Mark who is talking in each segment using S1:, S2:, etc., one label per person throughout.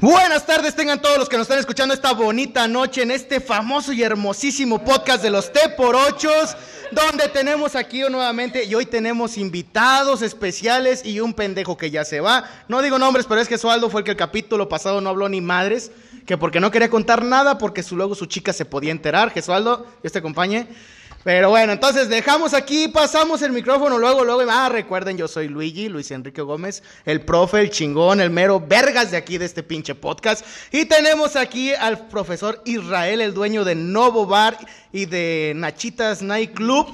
S1: Buenas tardes, tengan todos los que nos están escuchando esta bonita noche en este famoso y hermosísimo podcast de los T por Ochos, donde tenemos aquí nuevamente y hoy tenemos invitados especiales y un pendejo que ya se va. No digo nombres, pero es que Sualdo fue el que el capítulo pasado no habló ni madres, que porque no quería contar nada, porque su, luego su chica se podía enterar. Gesualdo, Dios te acompañe. Pero bueno, entonces dejamos aquí, pasamos el micrófono, luego, luego, ah, recuerden, yo soy Luigi, Luis Enrique Gómez, el profe, el chingón, el mero vergas de aquí de este pinche podcast. Y tenemos aquí al profesor Israel, el dueño de Novo Bar y de Nachitas Night Club,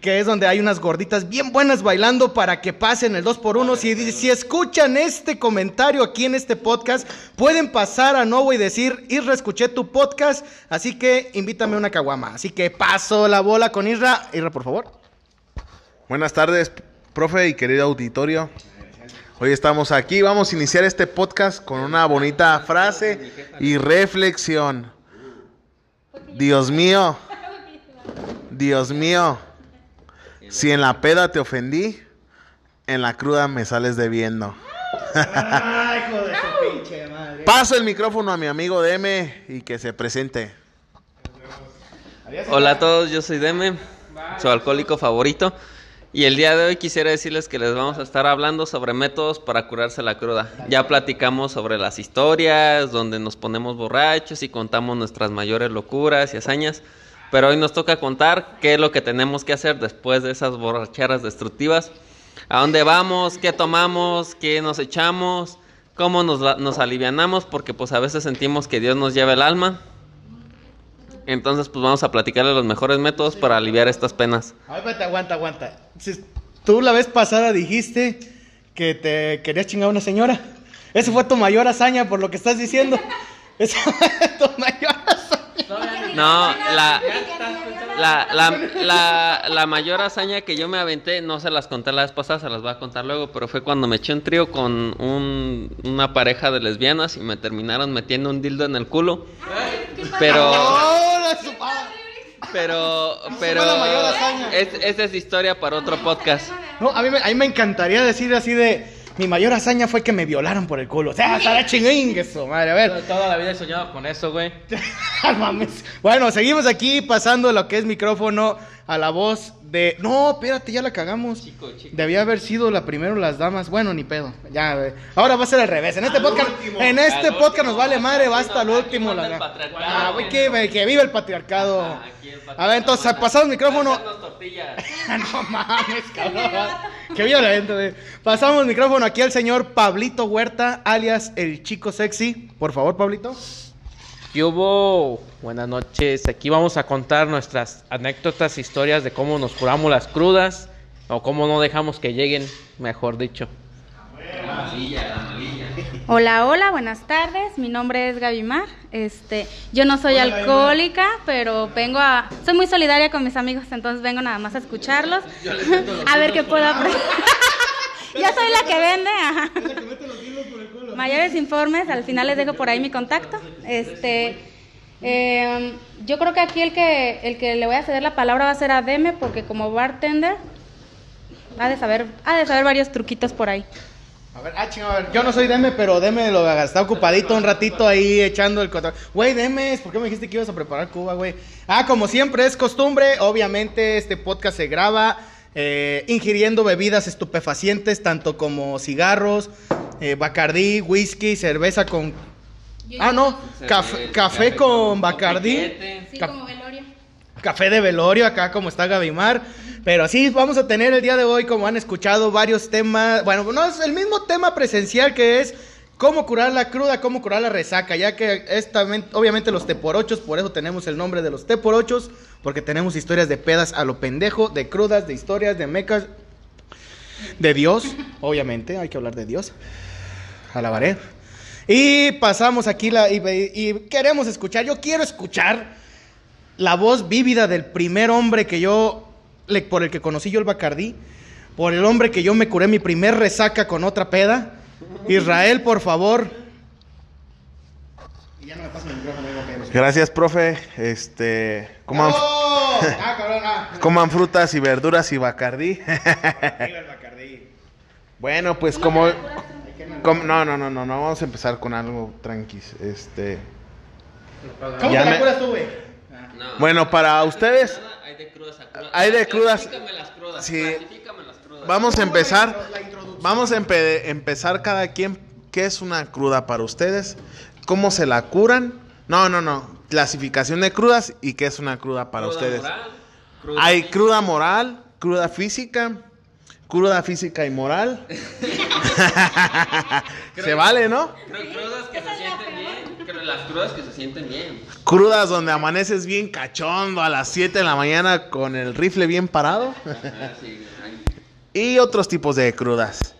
S1: que es donde hay unas gorditas bien buenas bailando para que pasen el 2 por 1 Si, si escuchan este comentario aquí en este podcast, pueden pasar a Novo y decir, Isra, escuché tu podcast, así que invítame una caguama. Así que paso la voz Hola con Isra. Isra, por favor.
S2: Buenas tardes, profe y querido auditorio. Hoy estamos aquí, vamos a iniciar este podcast con una bonita frase y reflexión. Dios mío, Dios mío, si en la peda te ofendí, en la cruda me sales debiendo. Paso el micrófono a mi amigo Deme y que se presente.
S3: Hola a todos, yo soy Deme, su alcohólico favorito. Y el día de hoy quisiera decirles que les vamos a estar hablando sobre métodos para curarse la cruda. Ya platicamos sobre las historias, donde nos ponemos borrachos y contamos nuestras mayores locuras y hazañas. Pero hoy nos toca contar qué es lo que tenemos que hacer después de esas borracheras destructivas. A dónde vamos, qué tomamos, qué nos echamos, cómo nos, nos alivianamos, porque pues a veces sentimos que Dios nos lleva el alma entonces, pues vamos a platicarle los mejores métodos para aliviar estas penas.
S1: Aguanta, aguanta, aguanta. Si tú la vez pasada dijiste que te querías chingar a una señora. Esa fue tu mayor hazaña por lo que estás diciendo. Esa fue tu mayor hazaña.
S3: No, la, la, la, la, mayor hazaña que yo me aventé, no se las conté la vez pasada, se las voy a contar luego, pero fue cuando me eché un trío con un, una pareja de lesbianas y me terminaron metiendo un dildo en el culo. Pero... Pero, pero, esa es historia para otro podcast.
S1: No, a mí, me, a mí me encantaría decir así de, mi mayor hazaña fue que me violaron por el culo. O sea, estará chingüín eso, madre. A ver.
S3: Toda la vida he soñado con eso, güey.
S1: bueno, seguimos aquí pasando lo que es micrófono a la voz de. No, espérate, ya la cagamos. Chico, chico. Debía haber sido la primero las damas. Bueno, ni pedo. Ya, güey. Ahora va a ser al revés. En este podcast, en este podcast nos vale madre, va hasta el último. La... Ah, güey, que, que viva el patriarcado. Ah, a ver, entonces, pasado el micrófono. no mames, cabrón. la gente, güey. Pasamos el micrófono aquí al señor Pablito Huerta, alias el chico sexy. Por favor, Pablito.
S4: ¿Qué hubo? Buenas noches. Aquí vamos a contar nuestras anécdotas, historias de cómo nos curamos las crudas o cómo no dejamos que lleguen, mejor dicho.
S5: Hola, hola, buenas tardes. Mi nombre es Gaby Mar. Este, yo no soy alcohólica, pero vengo a soy muy solidaria con mis amigos, entonces vengo nada más a escucharlos. a ver qué puedo aprender. yo soy la que vende, ajá. Mayores informes, al final les dejo por ahí mi contacto. Este, em, yo creo que aquí el que, el que le voy a ceder la palabra va a ser a Deme, porque como bartender ha de saber, ha de saber varios truquitos por ahí.
S1: A ver, ah, chingada, a ver, yo no soy Deme, pero Deme lo está ocupadito un ratito ahí echando el control. Güey, Deme, ¿por qué me dijiste que ibas a preparar Cuba, güey? Ah, como siempre es costumbre, obviamente este podcast se graba eh, ingiriendo bebidas estupefacientes, tanto como cigarros, eh, bacardí, whisky, cerveza con... Ah, no, café, café con bacardí.
S5: Sí, como velorio.
S1: Café de velorio, acá como está Gavimar. Pero sí, vamos a tener el día de hoy, como han escuchado, varios temas. Bueno, no es el mismo tema presencial que es cómo curar la cruda, cómo curar la resaca, ya que esta, obviamente los teporochos, por eso tenemos el nombre de los teporochos, porque tenemos historias de pedas a lo pendejo, de crudas, de historias, de mecas, de Dios, obviamente, hay que hablar de Dios. Alabaré. Y pasamos aquí la, y, queremos escuchar, yo quiero escuchar la voz vívida del primer hombre que yo, por el que conocí yo el Bacardí, por el hombre que yo me curé mi primer resaca con otra peda. Israel, por favor.
S2: Gracias, profe. Este, coman, ¡Oh! ah, coman frutas y verduras y bacardí. bueno, pues como ¿Cómo? No, no, no, no, no, vamos a empezar con algo tranquis. Este,
S1: ¿Cómo
S2: Ya
S1: te la
S2: me-
S1: curas tú, güey?
S3: No.
S2: bueno, para ustedes,
S3: Hay de crudas a crudas.
S2: Hay de crudas.
S3: Clasifícame las crudas.
S2: Sí.
S3: las crudas.
S2: vamos a empezar. Vamos a empe- empezar cada quien. ¿Qué es una cruda para ustedes? ¿Cómo se la curan? No, no, no. Clasificación de crudas y qué es una cruda para
S3: Cruda
S2: ustedes.
S3: moral, cruda
S2: Hay
S3: física.
S2: cruda moral, cruda física, cruda física y moral. se vale, ¿no?
S3: Cru- Crudas que se sienten bien. Las crudas que se sienten bien.
S2: Crudas donde amaneces bien cachondo a las 7 de la mañana con el rifle bien parado.
S3: Sí,
S2: Y otros tipos de crudas.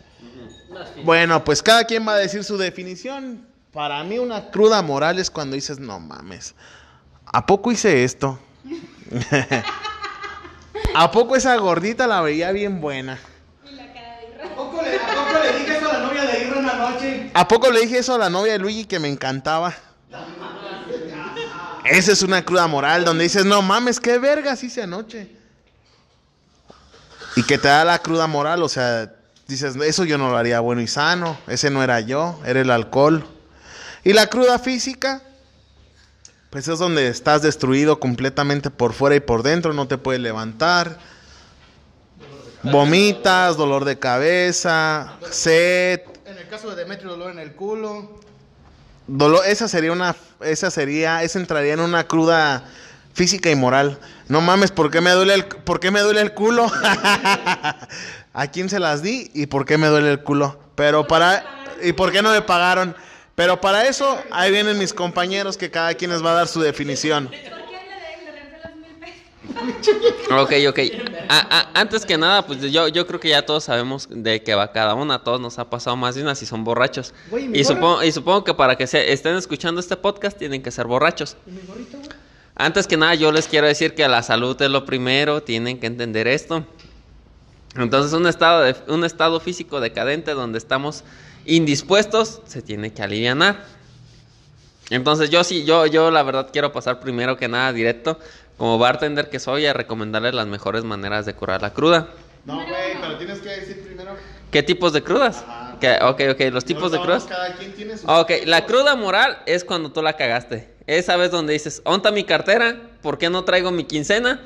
S2: Bueno, pues cada quien va a decir su definición. Para mí una cruda moral es cuando dices, no mames, ¿a poco hice esto? ¿A poco esa gordita la veía bien buena?
S1: ¿A poco, le, ¿A poco le dije eso a la novia de Irra una noche?
S2: ¿A poco le dije eso a la novia de Luigi que me encantaba? Esa es una cruda moral donde dices, no mames, qué vergas hice anoche. Y que te da la cruda moral, o sea, dices, eso yo no lo haría bueno y sano, ese no era yo, era el alcohol. Y la cruda física, pues es donde estás destruido completamente por fuera y por dentro, no te puedes levantar. Vomitas, dolor de cabeza, sed,
S1: En el caso de Demetrio, dolor en el culo.
S2: Dolor, esa sería una, esa sería, esa entraría en una cruda física y moral. No mames, ¿por qué me duele el, por qué me duele el culo? ¿A quién se las di y por qué me duele el culo? Pero para, ¿y por qué no me pagaron? Pero para eso, ahí vienen mis compañeros que cada quien les va a dar su definición.
S3: Ok, ok. A- a- antes que nada, pues yo, yo creo que ya todos sabemos de qué va cada una. A todos nos ha pasado más de una si son borrachos.
S1: Güey, ¿mi
S3: y, supongo, y supongo que para que se estén escuchando este podcast tienen que ser borrachos.
S1: ¿Y mi gorrito, güey?
S3: Antes que nada, yo les quiero decir que la salud es lo primero, tienen que entender esto. Entonces, un estado, de, un estado físico decadente donde estamos indispuestos se tiene que alivianar. Entonces, yo sí, yo, yo la verdad quiero pasar primero que nada directo, como bartender que soy, a recomendarles las mejores maneras de curar la cruda.
S2: No, güey, pero tienes que decir primero.
S3: ¿Qué tipos de crudas? ¿Qué- ok, ok, los tipos de crudas.
S2: Cada quien tiene.
S3: Ok, la cruda moral es cuando tú la cagaste. Esa vez donde dices, ¿onta mi cartera? ¿Por qué no traigo mi quincena?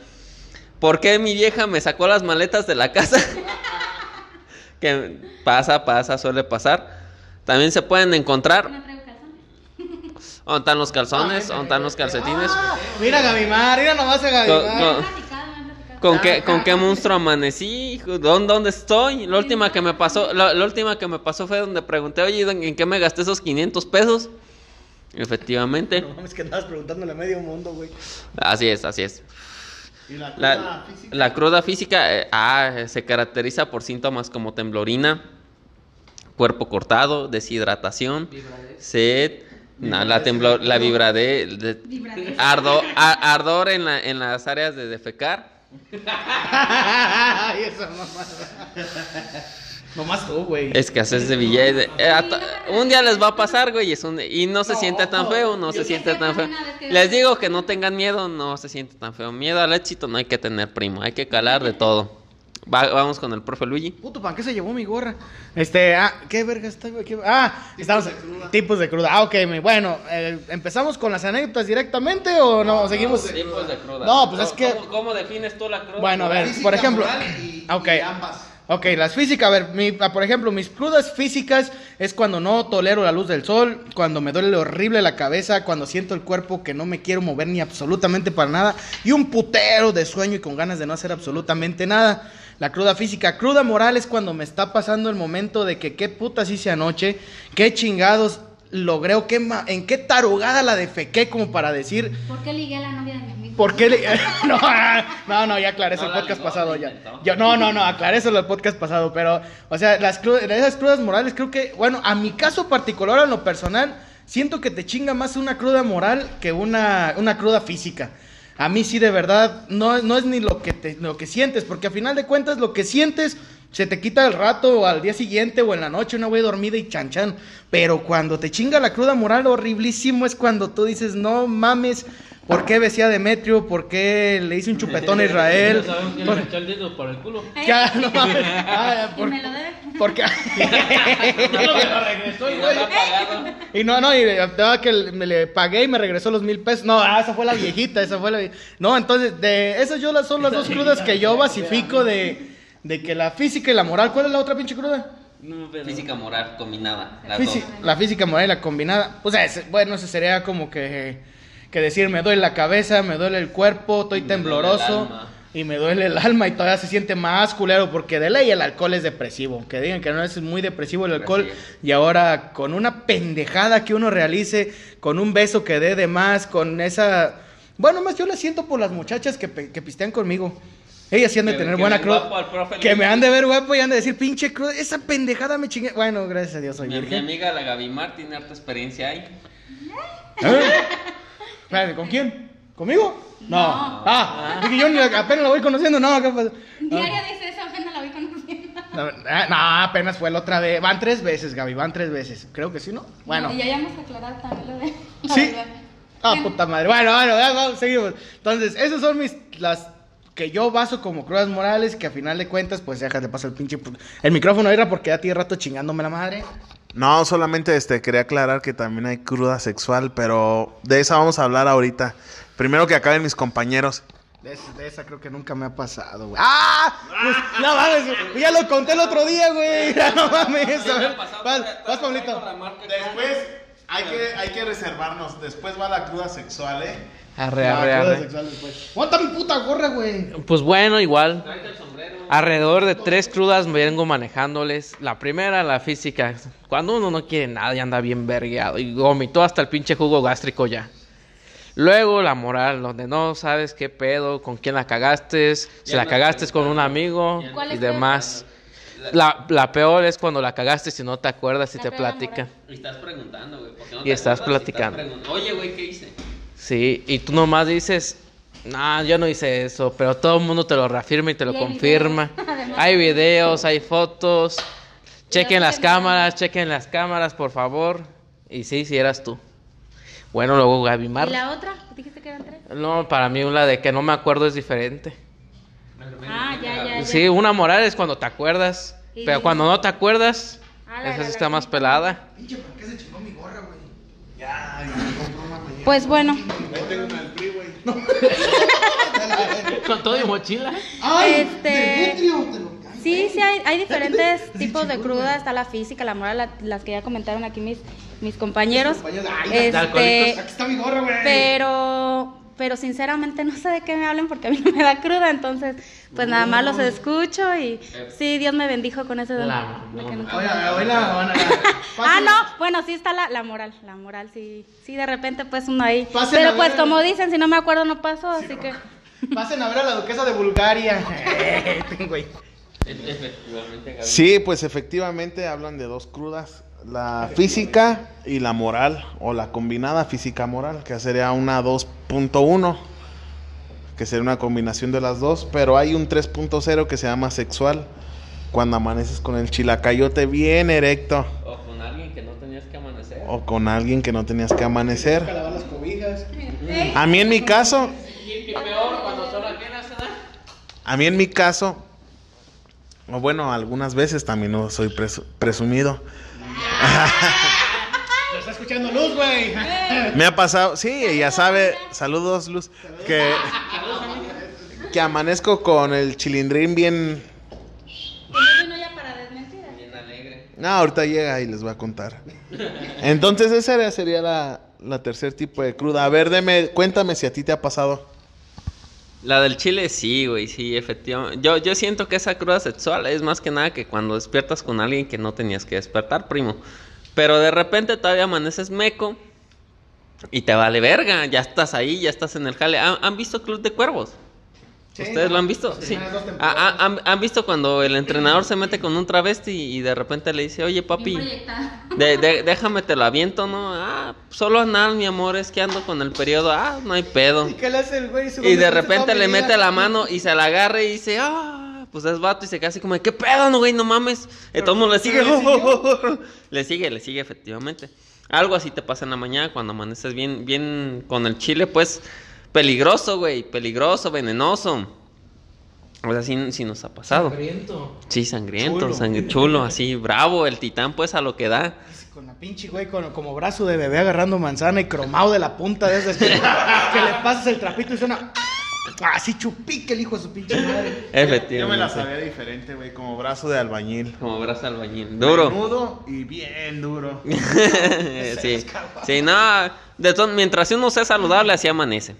S3: ¿Por qué mi vieja me sacó las maletas de la casa? que pasa, pasa, suele pasar. También se pueden encontrar. ¿dónde están los calzones? ¿Dónde están los calcetines?
S1: Ah, mira, Gavimar, mira nomás a Gavimar.
S3: co-
S5: Me han platicado, me han platicado.
S3: ¿Con qué, ¿Con qué monstruo amanecí? ¿Dónde, dónde estoy? La última que me pasó, la, la última que me pasó fue donde pregunté, oye, ¿en qué me gasté esos 500 pesos? Efectivamente.
S1: No mames, que andabas preguntándole a medio mundo, güey.
S3: Así es, así es.
S2: ¿Y la cruda
S3: La,
S2: física?
S3: la cruda física eh, ah, se caracteriza por síntomas como temblorina, cuerpo cortado, deshidratación, sed, la, temblo- la de-
S5: Vibradez.
S3: ardo- a- ardor en, la- en las áreas de defecar.
S1: Ay, esa mamada. Nomás tú, güey.
S3: Escasez de billetes. Eh, un día les va a pasar, güey, es un- y no se siente tan feo, no se siente tan feo. Les digo que no tengan miedo, no se siente tan feo. Miedo al éxito no hay que tener, primo, hay que calar de todo. Va- vamos con el profe Luigi.
S1: Puto, ¿para qué se llevó mi gorra? Este, ah, ¿qué verga está, güey? ¿Qué- Ah, estamos tipos de cruda. Ah, ok, mi- bueno, eh, ¿empezamos con las anécdotas directamente o no? Seguimos.
S3: Tipos de cruda.
S1: No, pues es que-
S3: ¿Cómo, cómo defines tú la cruda?
S1: Bueno, a ver, por ejemplo. Ok. Ok, las físicas, a ver, mi- ah, por ejemplo, mis crudas físicas es cuando no tolero la luz del sol, cuando me duele horrible la cabeza, cuando siento el cuerpo que no me quiero mover ni absolutamente para nada, y un putero de sueño y con ganas de no hacer absolutamente nada. La cruda física, cruda moral es cuando me está pasando el momento de que qué putas hice anoche, qué chingados logré o qué ma- en qué tarugada la defequé como para decir,
S5: ¿Por qué ligué a la novia de mi amigo?
S1: ¿Por qué no, no, no, ya aclaré eso
S3: No
S1: el podcast
S3: ligó,
S1: pasado. Ya. Yo, no, no, no, aclaré eso el podcast pasado. Pero, o sea, las cru- esas crudas morales, creo que, bueno, a mi caso particular, en lo personal, siento que te chinga más una cruda moral que una, una cruda física. A mí sí, de verdad, no, no es ni lo que, te, lo que sientes, porque a final de cuentas, lo que sientes se te quita el rato o al día siguiente o en la noche, una güey dormida y chan chan. Pero cuando te chinga la cruda moral, horriblísimo es cuando tú dices, no mames, ¿Por qué besía a Demetrio? ¿Por qué le hice un chupetón a Israel?
S4: ¿Sabemos quién
S1: Por-
S4: le echó el dedo por el culo?
S1: Ya, no mames. Ah,
S5: ¿Y me lo debe?
S1: porque-
S3: Y no.
S1: Y no, no, y estaba que me le pagué y me regresó los mil pesos. No, ah, esa fue la viejita, esa fue la No, entonces, de esas yo las son las dos crudas que yo basifico de, de que la física y la moral. ¿Cuál es la otra pinche cruda?
S3: Física moral combinada. Las
S1: Físi-
S3: dos.
S1: la física moral y la combinada. O sea, es- bueno, eso sería como que, que decir, me duele la cabeza, me duele el cuerpo, estoy
S3: Me
S1: tembloroso. Y me duele el alma y todavía se siente más culero porque de ley el alcohol es depresivo. Que digan que no es muy depresivo el alcohol. Y ahora con una pendejada que uno realice, con un beso que dé de más, con esa... Bueno, más yo la siento por las muchachas que, pe- que pistean conmigo. Ellas sí han de
S3: Que-
S1: tener
S3: que
S1: buena cruz. Que me han de ver guapo y han de decir, pinche cruz, esa pendejada me chingué. Bueno, gracias a Dios soy
S3: Mi, mi
S1: virgen.
S3: amiga la Gavimar tiene harta experiencia ahí.
S1: ¿Eh? Espérate, ¿con quién? ¿Conmigo? No. Ah, dije yo ni la- apenas la voy conociendo. No, ¿qué pasa?
S5: Diario dice eso, apenas la voy conociendo.
S1: No, ah, no, apenas fue la otra vez. Van tres veces, Gaby, van tres veces. Creo que sí, ¿no? Bueno.
S5: Y ya habíamos aclarado también lo de. la
S1: Sí.
S5: verdad.
S1: Ah, puta madre. Bueno, bueno, ya, vamos, seguimos. Entonces, esas son mis, las que yo baso como crudas morales, que a final de cuentas, pues déjate pasar el pinche, el micrófono, era porque ya tiene rato chingándome la madre.
S2: No, solamente este quería aclarar que también hay cruda sexual, pero de esa vamos a hablar ahorita. Primero que acaben mis compañeros.
S1: De, esa- de esa creo que nunca me ha pasado, güey. ¡Ah! Pues, no mames, ya lo conté el otro día, güey. Ya no mames. A ver, vas, vas, Pablito.
S2: Después hay que, hay que reservarnos. Después va la cruda sexual, ¿eh?
S4: Arre,
S1: Ah,
S4: arre, arre.
S1: sexual después. Aguanta mi puta gorra, güey.
S4: Pues bueno, igual.
S3: Tráete el sombrero.
S4: Alrededor de tres crudas me vengo manejándoles. La primera, la física. Cuando uno no quiere nada y anda bien vergueado y vomitó hasta el pinche jugo gástrico ya. Luego la moral, donde no sabes qué pedo, con quién la cagaste, si la
S3: no
S4: cagaste
S3: te
S4: con un amigo
S5: ¿Cuál
S4: y demás. La, la peor es cuando la cagaste si no te acuerdas y
S5: La
S4: te platican.
S3: Y estás preguntando, güey. ¿por qué no
S4: Y
S3: te
S4: estás platicando.
S3: pregun- Oye, güey, ¿qué hice?
S4: Sí, y tú nomás dices, no, yo no hice eso, pero todo el mundo te lo reafirma y te lo
S5: Y
S4: confirma.
S5: videos.
S4: Hay videos, hay fotos. Chequen las cámaras, chequen las cámaras, por favor. Y sí, sí eras tú. Bueno, luego Gaby Mar.
S5: ¿Y la otra? ¿Dijiste que eran tres?
S4: No, para mí la de que no me acuerdo es diferente.
S5: Ah, ya, ya, ya.
S4: Sí, una moral es cuando te acuerdas,
S5: Y-
S4: pero cuando no te acuerdas,
S5: Ah, la-
S4: esa
S5: la-
S4: está más pelada.
S1: Pinche, ¿por qué se chingó mi gorra, güey?
S5: Pues bueno,
S4: Con todo y mochila.
S1: ¡Ay!
S5: Este- sí, sí, hay, hay diferentes tipos de cruda. Está la física, la moral, la- las que ya comentaron aquí mis, mis compañeros.
S1: Ay,
S5: Este.
S1: Aquí está mi gorra, güey.
S5: pero, pero sinceramente no sé de qué me hablen porque a mí no me da cruda. Entonces, pues nada más los escucho y sí, Dios me bendijo con ese don.
S4: La-
S5: no
S1: Oye,
S5: tengo-
S1: oye, la- van a-
S5: Ah, no, bueno, sí está la, la moral, la moral, sí, sí, de repente pues uno ahí.
S1: Pasen a
S5: Pero pues como dicen, si no me acuerdo no pasó, así que...
S1: Pasen a ver a la duquesa de Bulgaria.
S3: Gaby.
S2: Sí, pues efectivamente hablan de dos crudas. La física y la moral. O la combinada física-moral, que sería una 2.1. Que sería una combinación de las dos. Pero hay un 3.0 que se llama sexual. Cuando amaneces con el chilacayote bien erecto.
S3: O con alguien que no tenías que amanecer.
S2: O con alguien que no tenías que amanecer.
S1: lavar las cobijas.
S2: A mí en mi caso, a mí en mi caso, o bueno, algunas veces también no soy presu- presumido.
S1: Está escuchando Luz, güey.
S2: Me ha pasado, sí, ya sabe, saludos Luz, que, que amanezco con el chilindrín bien...
S5: no
S2: ahorita llega y les voy a contar. Entonces esa sería la, la tercer tipo de cruda. A ver, deme, cuéntame si a ti te ha pasado.
S3: La del chile sí, güey, sí, efectivamente. Yo, yo siento que esa cruda sexual es más que nada que cuando despiertas con alguien que no tenías que despertar, primo. Pero de repente todavía amaneces meco y te vale verga. Ya estás ahí, ya estás en el jale. ¿Han, han visto Club de Cuervos?
S1: Sí,
S3: ¿Ustedes
S1: no,
S3: lo han visto? Sí. Ah, ah, ¿Han, han visto cuando el entrenador se mete con un travesti y de repente le dice, oye papi, de- de- déjame te lo aviento, ¿no? Ah, solo anal, mi amor, es que ando con el periodo. Ah, no hay pedo.
S1: ¿Y qué le hace el güey?
S3: Y de repente le mete la mano y se la agarra y dice, ah, pues es vato y se queda así como, de, ¿qué pedo, no, güey? No mames. Y todo el mundo le sigue. le sigue, le sigue, efectivamente. Algo así te pasa en la mañana cuando amaneces bien, bien con el chile, pues. Peligroso, güey, peligroso, venenoso. O sea, sí, sí nos ha pasado.
S4: Sangriento.
S3: Sí, sangriento,
S1: Chulo.
S3: sangre- chulo, así, bravo, el titán pues a lo que da.
S1: Con la pinche güey, con- como brazo de bebé agarrando manzana y cromado de la punta de esas que, que le pasas el trapito y suena así chupique el hijo de su pinche madre.
S3: Efectivamente.
S2: Yo me la sabía diferente, güey, como brazo de albañil.
S3: Como brazo albañil. Duro.
S2: Menudo y bien duro.
S3: sí. Sí, no. De todo, mientras uno sea saludable, así amanece.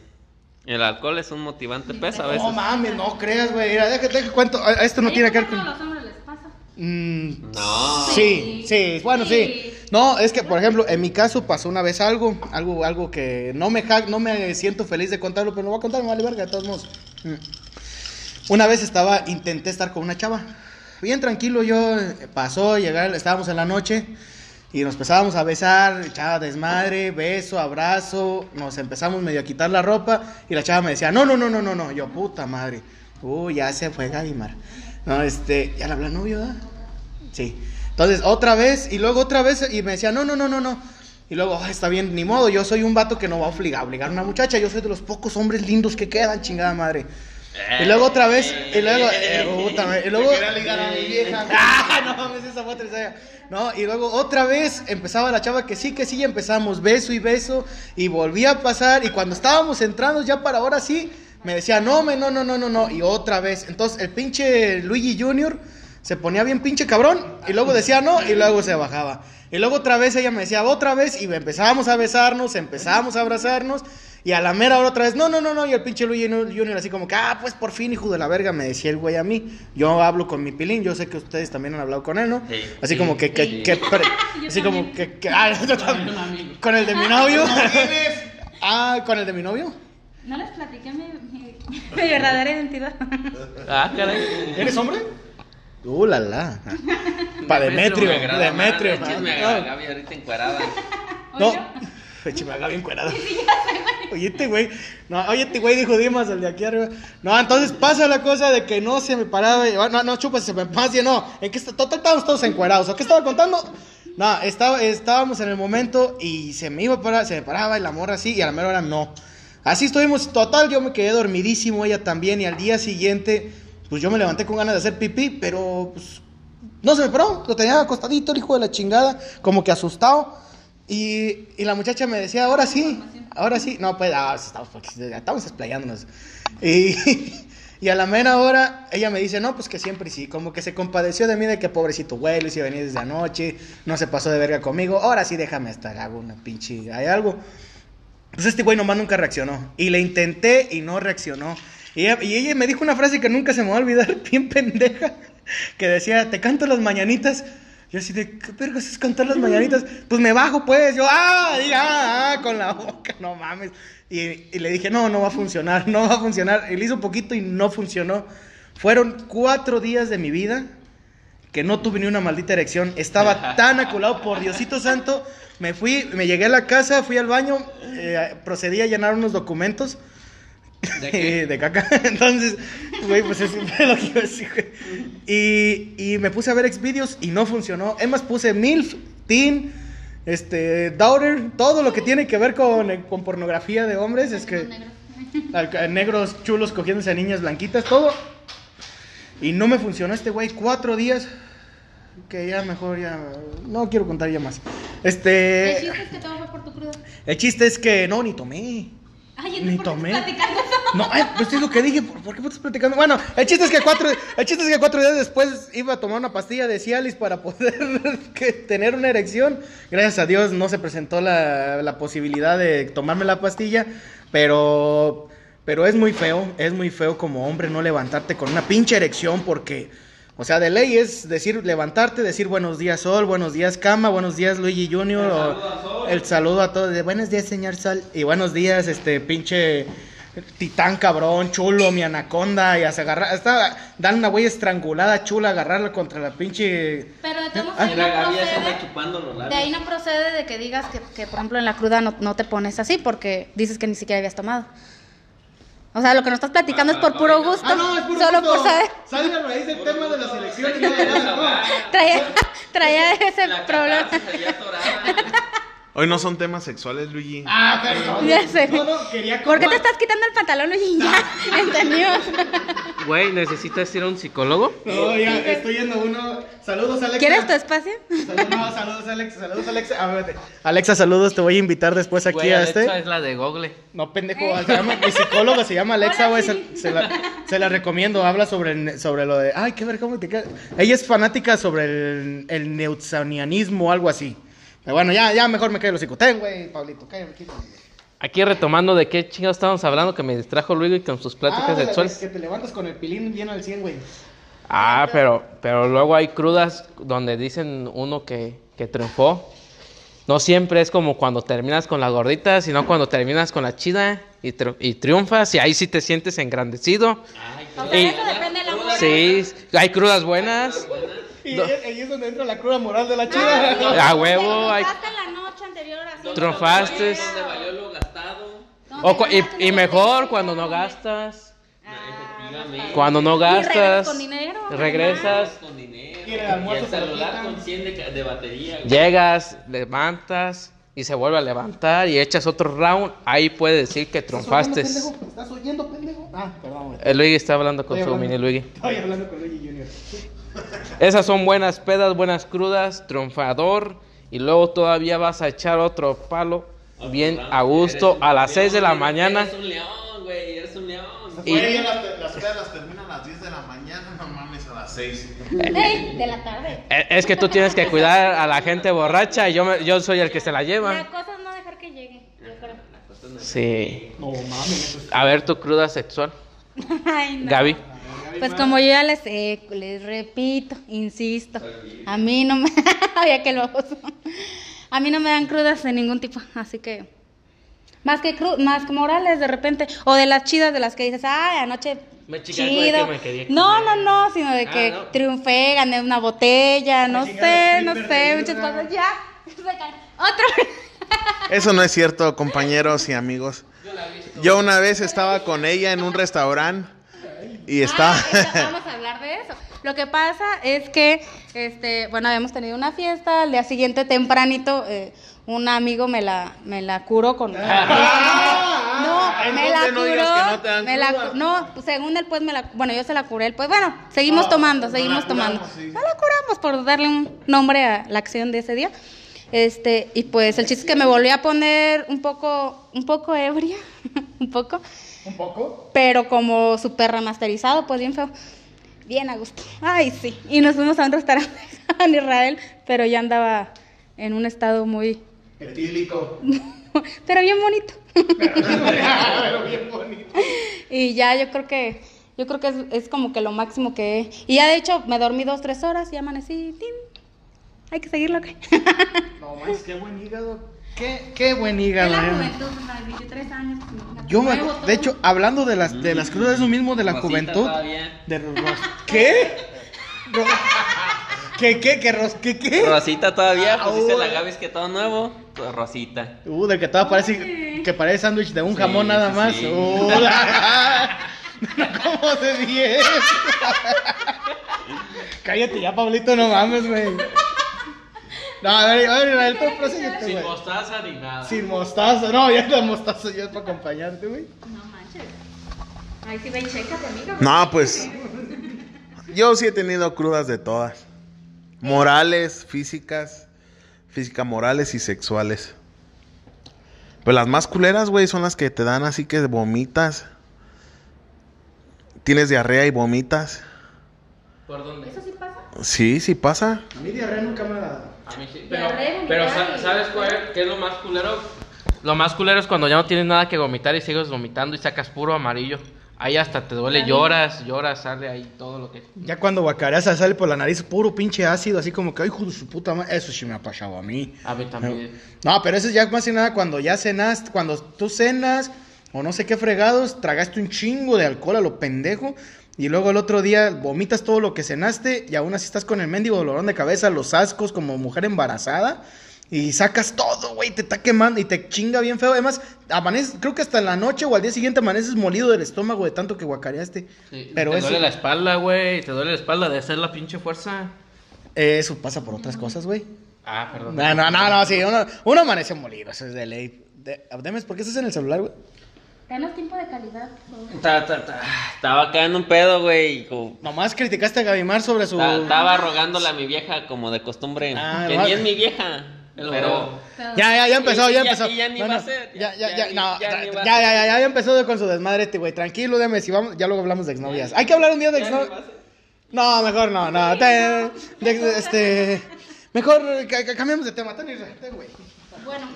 S3: El alcohol es un motivante peso a veces.
S1: No mames, no creas, güey. Mira, deja, deja cuento. Esto no tiene que
S5: ¿cómo
S1: ver con.
S5: a los hombres les pasa?
S1: Mm,
S3: No.
S1: Sí, sí, bueno, sí. No, es que, por ejemplo, en mi caso pasó una vez algo, algo, algo que no me, ja- no me siento feliz de contarlo, pero lo voy a contar, me vale verga, de todos modos. Mm. Una vez estaba, intenté estar con una chava, bien tranquilo, yo, eh, pasó, llegar, estábamos en la noche y nos empezábamos a besar, chava desmadre, beso, abrazo, nos empezamos medio a quitar la ropa y la chava me decía, no, no, no, no, no, no, yo, puta madre, uy, ya se fue Gavimar. No, este, ya le habla novio, ¿verdad? Sí. Entonces, otra vez, y luego otra vez, y me decía, no, no, no, no, no. Y luego, "Ah, está bien, ni modo, yo soy un vato que no va a obligar, obligar a una muchacha, yo soy de los pocos hombres lindos que quedan, chingada madre. Y luego otra vez, y luego, eh, puta madre, y luego...
S2: ligar a mi vieja.
S1: ¡Ah, no mames, esa fue otra. No, y luego otra vez empezaba la chava que sí, que sí, empezamos beso y beso, y volvía a pasar, y cuando estábamos entrando ya para ahora sí, me decía, no, me, no, no, no, no, no, y otra vez. Entonces el pinche Luigi Junior se ponía bien pinche cabrón, y luego decía no, y luego se bajaba. Y luego otra vez ella me decía, otra vez, y empezábamos a besarnos, empezábamos a abrazarnos, y a la mera hora otra vez, no, no, no, no, y el pinche Luigi Junior así como que, ah, pues por fin, hijo de la verga, me decía el güey a mí. Yo hablo con mi pilín, yo sé que ustedes también han hablado con él, ¿no?
S3: Sí,
S1: así
S3: sí,
S1: como que, que,
S3: sí.
S1: que pre- así como que, que- ah, yo también. con el de mi novio. ah, con el de mi novio.
S5: No les platiqué mi, mi- mi verdadera identidad.
S3: Ah, caray.
S1: ¿Eres hombre? Uh, la la. Pa' Demetrio, Demetrio. Ah,
S3: a Gaby ahorita encuerada.
S1: No. Haga bien cuerado. Oye, este güey. No, oye, este güey dijo Dimas, el de aquí arriba. No, entonces pasa la cosa de que no se me paraba. y- No, no, chupas, se me pasa. No, en que está- total estábamos todos encuerados. ¿O qué estaba contando? No, estaba, estábamos en el momento y se me iba a parar, se me paraba y la morra así, y a la mera hora no. Así estuvimos, total, yo me quedé dormidísimo, ella también, y al día siguiente, pues yo me levanté con ganas de hacer pipí, pero pues no se me paró, lo tenía acostadito el hijo de la chingada, como que asustado. Y, y la muchacha me decía, ahora sí, ahora sí. No, pues, ah, estamos, estamos explayándonos. Y, y a la mera hora, ella me dice, no, pues que siempre sí. Como que se compadeció de mí de que pobrecito güey, iba a venir desde anoche, no se pasó de verga conmigo. Ahora sí, déjame estar, hago una pinche, hay algo. Pues este güey nomás nunca reaccionó. Y le intenté y no reaccionó. Y ella, y ella me dijo una frase que nunca se me va a olvidar, bien pendeja, que decía, te canto las mañanitas. Yo así de, ¿qué vergas es cantar las mañanitas? Pues me bajo, pues. Yo, ah, y ah, ah, con la boca, no mames. Y, y le dije, no, no va a funcionar, no va a funcionar. Le hizo un poquito y no funcionó. Fueron cuatro días de mi vida que no tuve ni una maldita erección. Estaba tan aculado, por Diosito Santo. Me fui, me llegué a la casa, fui al baño, eh, procedí a llenar unos documentos.
S4: ¿De qué?
S1: de caca. Entonces, güey, pues es lo que iba a decir, güey. Y, y me puse a ver Xvideos y no funcionó. Es más, puse MILF, Teen, este, Daughter, todo lo que tiene que ver con, eh, con pornografía de hombres. Es que negros chulos cogiéndose a niñas blanquitas, todo. Y no me funcionó este güey cuatro días. Que ya mejor ya. No quiero contar ya más.
S5: El
S1: Este.
S5: chiste es que todo fue por tu cruda.
S1: El chiste es que no, ni tomé.
S5: Ay,
S1: Ni
S5: entonces, ¿por qué
S1: tomé.
S5: platicando?
S1: No, eh, pues es lo que dije. ¿Por, por qué me estás platicando? Bueno, el chiste es que cuatro, el chiste es que cuatro días después iba a tomar una pastilla de Cialis para poder que- tener una erección. Gracias a Dios no se presentó la, la posibilidad de tomarme la pastilla, pero, pero es muy feo, es muy feo como hombre no levantarte con una pinche erección porque, o sea, de ley es decir, levantarte, decir buenos días Sol, buenos días Cama, buenos días Luigi Junior, o el saludo a todos, de buenos días señor Sol, y buenos días este pinche titán cabrón, chulo, mi anaconda, y a se agarrar, está, dan una güey estrangulada chula, agarrarla contra la pinche...
S5: Pero de todos modos,
S1: Ah,
S5: ahí
S3: La
S5: no
S3: anda
S5: procede.
S3: chupando los
S5: De ahí no procede de que digas que, que, por ejemplo, en la cruda no, no te pones así porque dices que ni siquiera habías tomado. O sea, lo que nos estás platicando es por puro gusto. solo por saber.
S1: Sale a raíz del tema de la selección.
S5: Traía, traía ese
S3: La
S5: problema.
S2: Hoy no son temas sexuales, Luigi.
S1: Ah, perdón.
S5: Ya sé.
S1: No, no, quería
S5: ¿Por qué te estás quitando el pantalón, Luigi? Ya, entendimos.
S4: Güey, ¿necesitas ir a un psicólogo?
S1: No, ya, estoy yendo uno. Saludos, Alexa.
S5: ¿Quieres tu espacio?
S1: Saludos, no, saludos, Alexa. Saludos, Alexa. Ah, espérate. Alexa, saludos. Te voy a invitar después aquí
S4: Güey,
S1: a
S4: Alexa
S1: este.
S4: es la de Google.
S1: No, pendejo. Se llama, mi psicóloga se llama Alexa, güey. Se, la, se la recomiendo. Habla sobre, sobre lo de. Ay, qué ver, ¿cómo te queda? Ella es fanática sobre el, el neutsanianismo o algo así. Pero bueno, ya, ya mejor me callo los hocico. Ten, güey, Pablito, cállate. quítame.
S4: Aquí retomando de qué chingados estábamos hablando que me distrajo Luigi con sus pláticas
S1: Ah,
S4: sexuales.
S1: Que te levantas con el pilín lleno al 100, güey.
S4: Ah, pero, pero luego hay crudas donde dicen uno que, que triunfó. No siempre es como cuando terminas con la gordita, sino cuando terminas con la chida y, tri- y triunfas y ahí sí te sientes engrandecido.
S5: Sea,
S4: Y-
S5: eso depende de la.
S4: Sí, hay crudas buenas.
S1: Y
S4: No.
S1: ahí ahí es donde entra la cruda moral de la chida.
S4: A huevo, hay...
S5: La noche anterior así.
S3: ¿Dónde valió lo gastado?
S5: No,
S4: O y, y mejor cuando no gastas.
S3: Efectivamente.
S4: Cuando no
S5: Y regresas
S4: gastas,
S5: con dinero.
S4: regresas,
S3: Con dinero. Y el celular con 100 de, de batería. güey.
S4: llegas, levantas y se vuelve a levantar y echas otro round. Ahí puede decir que
S1: ¿Estás
S4: triunfaste.
S1: oyendo, pendejo? ¿Estás oyendo, pendejo? Ah, perdón, güey.
S4: El Luigi está hablando con
S1: Estoy
S4: su
S1: hablando-
S4: mini Luigi.
S1: Estoy hablando con Luigi Junior.
S4: Esas son buenas pedas, buenas crudas, triunfador. Y luego todavía vas a echar otro palo bien a gusto a las 6 de la mañana.
S3: Eres un león, güey. Eres un león.
S4: Y-
S2: las, las pedas terminan a las 10 de la mañana, no mames, a las 6.
S5: Ey, de la tarde.
S4: Eh, Es que tú tienes que cuidar a la gente borracha y yo, me- yo soy el que se la
S5: La
S4: lleva.
S5: cosa es no dejar que llegue. yo creo.
S4: Sí.
S1: No mames.
S4: A ver tu cruda sexual,
S5: Ay, no.
S4: Gaby.
S5: Pues como yo ya les, eh, les repito, insisto, a mí no me... Que lo. A mí no me dan crudas de ningún tipo, así que... Más que cru más que morales de repente, o de las chidas de las que dices, ay, anoche
S4: Me
S5: chido.
S4: que me quería
S5: No, no, no, sino de
S4: Ah,
S5: que
S4: no.
S5: triunfé, gané una botella, no sé, no sé, muchas cosas. Ya. Otro.
S2: Eso no es cierto, compañeros y amigos. Yo una vez estaba con ella en un restaurante y estaba...
S5: Ah, vamos a hablar de eso. Lo que pasa es que, este, bueno, habíamos tenido una fiesta, al día siguiente tempranito, eh, un amigo me la, me la curó con... No, me la
S2: Entonces no digas
S5: curó,
S2: que no te dan
S5: me la no, pues, según él pues me la, bueno, yo se la curé, pues bueno, seguimos tomando, seguimos tomando. No la curamos por darle un nombre a la acción de ese día. Este, y pues el chiste es que me volví a poner un poco, un poco ebria, un poco,
S1: ¿Un poco?
S5: pero como súper remasterizado, pues bien feo. Bien a gusto. Ay, sí. Y nos fuimos a un restaurante en Israel, pero ya andaba en un estado muy...
S1: Etílico.
S5: pero bien bonito.
S1: Pero bien bonito.
S5: y ya yo creo que... Yo creo que es, es como que lo máximo que... he- Y ya de hecho me dormí dos, tres horas y amanecí... ¡tin! Hay que seguirlo, ¿ok?
S1: No manches, qué buen hígado. Qué, qué buen
S5: En
S1: hígado.
S5: la
S1: eh.
S5: juventud, a los 23 años.
S1: Yo me,
S5: nuevo
S1: de hecho, hablando de las de las crudas es lo mismo de la
S3: Rosita
S1: juventud. De ros- ¿Qué? Ro- ¿Qué qué qué ros qué qué?
S3: Rosita todavía, pues dice la
S1: Uy.
S3: Gaby es que todo nuevo. Pues Rosita.
S1: Uh, de que todo parece que parece sándwich de un
S3: Sí,
S1: jamón nada
S3: sí,
S1: más.
S3: sí.
S1: Uh, la- ¿Cómo de 10? Cállate ya, Pablito, no mames, güey. No, a ver, a ver, tú prosigue tú, güey.
S4: mostaza ni nada.
S1: Sin mostaza, no, ya la mostaza ya es para acompañarte, güey.
S5: No manches. Ahí sí ve y chécate, amigo.
S2: No, pues yo sí he tenido crudas de todas. Morales, físicas, física morales y sexuales. Pero las más culeras, güey, son las que te dan así que vomitas. Tienes diarrea y vomitas.
S4: ¿Por dónde?
S5: ¿Eso sí pasa?
S2: Sí, sí pasa.
S1: A mí diarrea nunca me ha dado.
S4: A mí sí, pero, ¿sabes cuál, qué es lo más culero? Lo más culero es cuando ya no tienes nada que vomitar y sigues vomitando y sacas puro amarillo. Ahí hasta te duele, lloras, lloras, sale ahí todo lo que...
S1: Ya cuando guacareas sale por la nariz puro pinche ácido, así como que, ay, hijo de su puta madre. Eso sí me ha pasado a mí.
S4: A mí también.
S1: No, pero eso es ya más que nada cuando ya cenaste, cuando tú cenas o no sé qué fregados, tragaste un chingo de alcohol a lo pendejo y luego el otro día vomitas todo lo que cenaste y aún así estás con el mendigo dolorón de cabeza, los ascos como mujer embarazada y sacas todo, güey, te está quemando y te chinga bien feo. Además, amaneces, creo que hasta la noche o al día siguiente amaneces molido del estómago de tanto que guacareaste.
S4: Sí,
S1: pero
S4: te
S1: eso,
S4: duele la espalda, güey, te duele la espalda de hacer la pinche fuerza.
S1: eso pasa por otras cosas, güey.
S4: Ah, perdón.
S1: No, no, no, no, sí, uno, uno amanece molido, eso es de ley. De, Demes, ¿por qué estás en el celular, güey?
S5: Danos tiempo de calidad, por favor.
S3: Ta- ta- ta- Estaba en un pedo, güey. como-
S1: Nomás criticaste a Gavimar sobre su...
S3: ta- Estaba rogándole a mi vieja como de costumbre.
S1: Ah,
S3: que ni es mi vieja. Pero.
S1: Ya, ya, ya empezó, ya empezó.
S3: y ya ni
S1: No,
S3: va
S1: no,
S3: a ser,
S1: Ya,
S3: ya-
S1: ya,
S3: ya
S1: ya, no,
S3: ya
S1: ya,
S3: ni
S1: ya,
S3: va a
S1: ya,
S3: ser.
S1: ya, ya empezó con su desmadre este, güey. Tranquilo, Demes, y vamos, ya luego hablamos de exnovias. Hay que hablar un día de
S3: Ya ni va a
S1: exnovias.
S3: ser.
S1: No, mejor no, no. te- de- de- este, mejor ca- ca- cambiamos de tema. Ten, ten, güey.
S5: Bueno,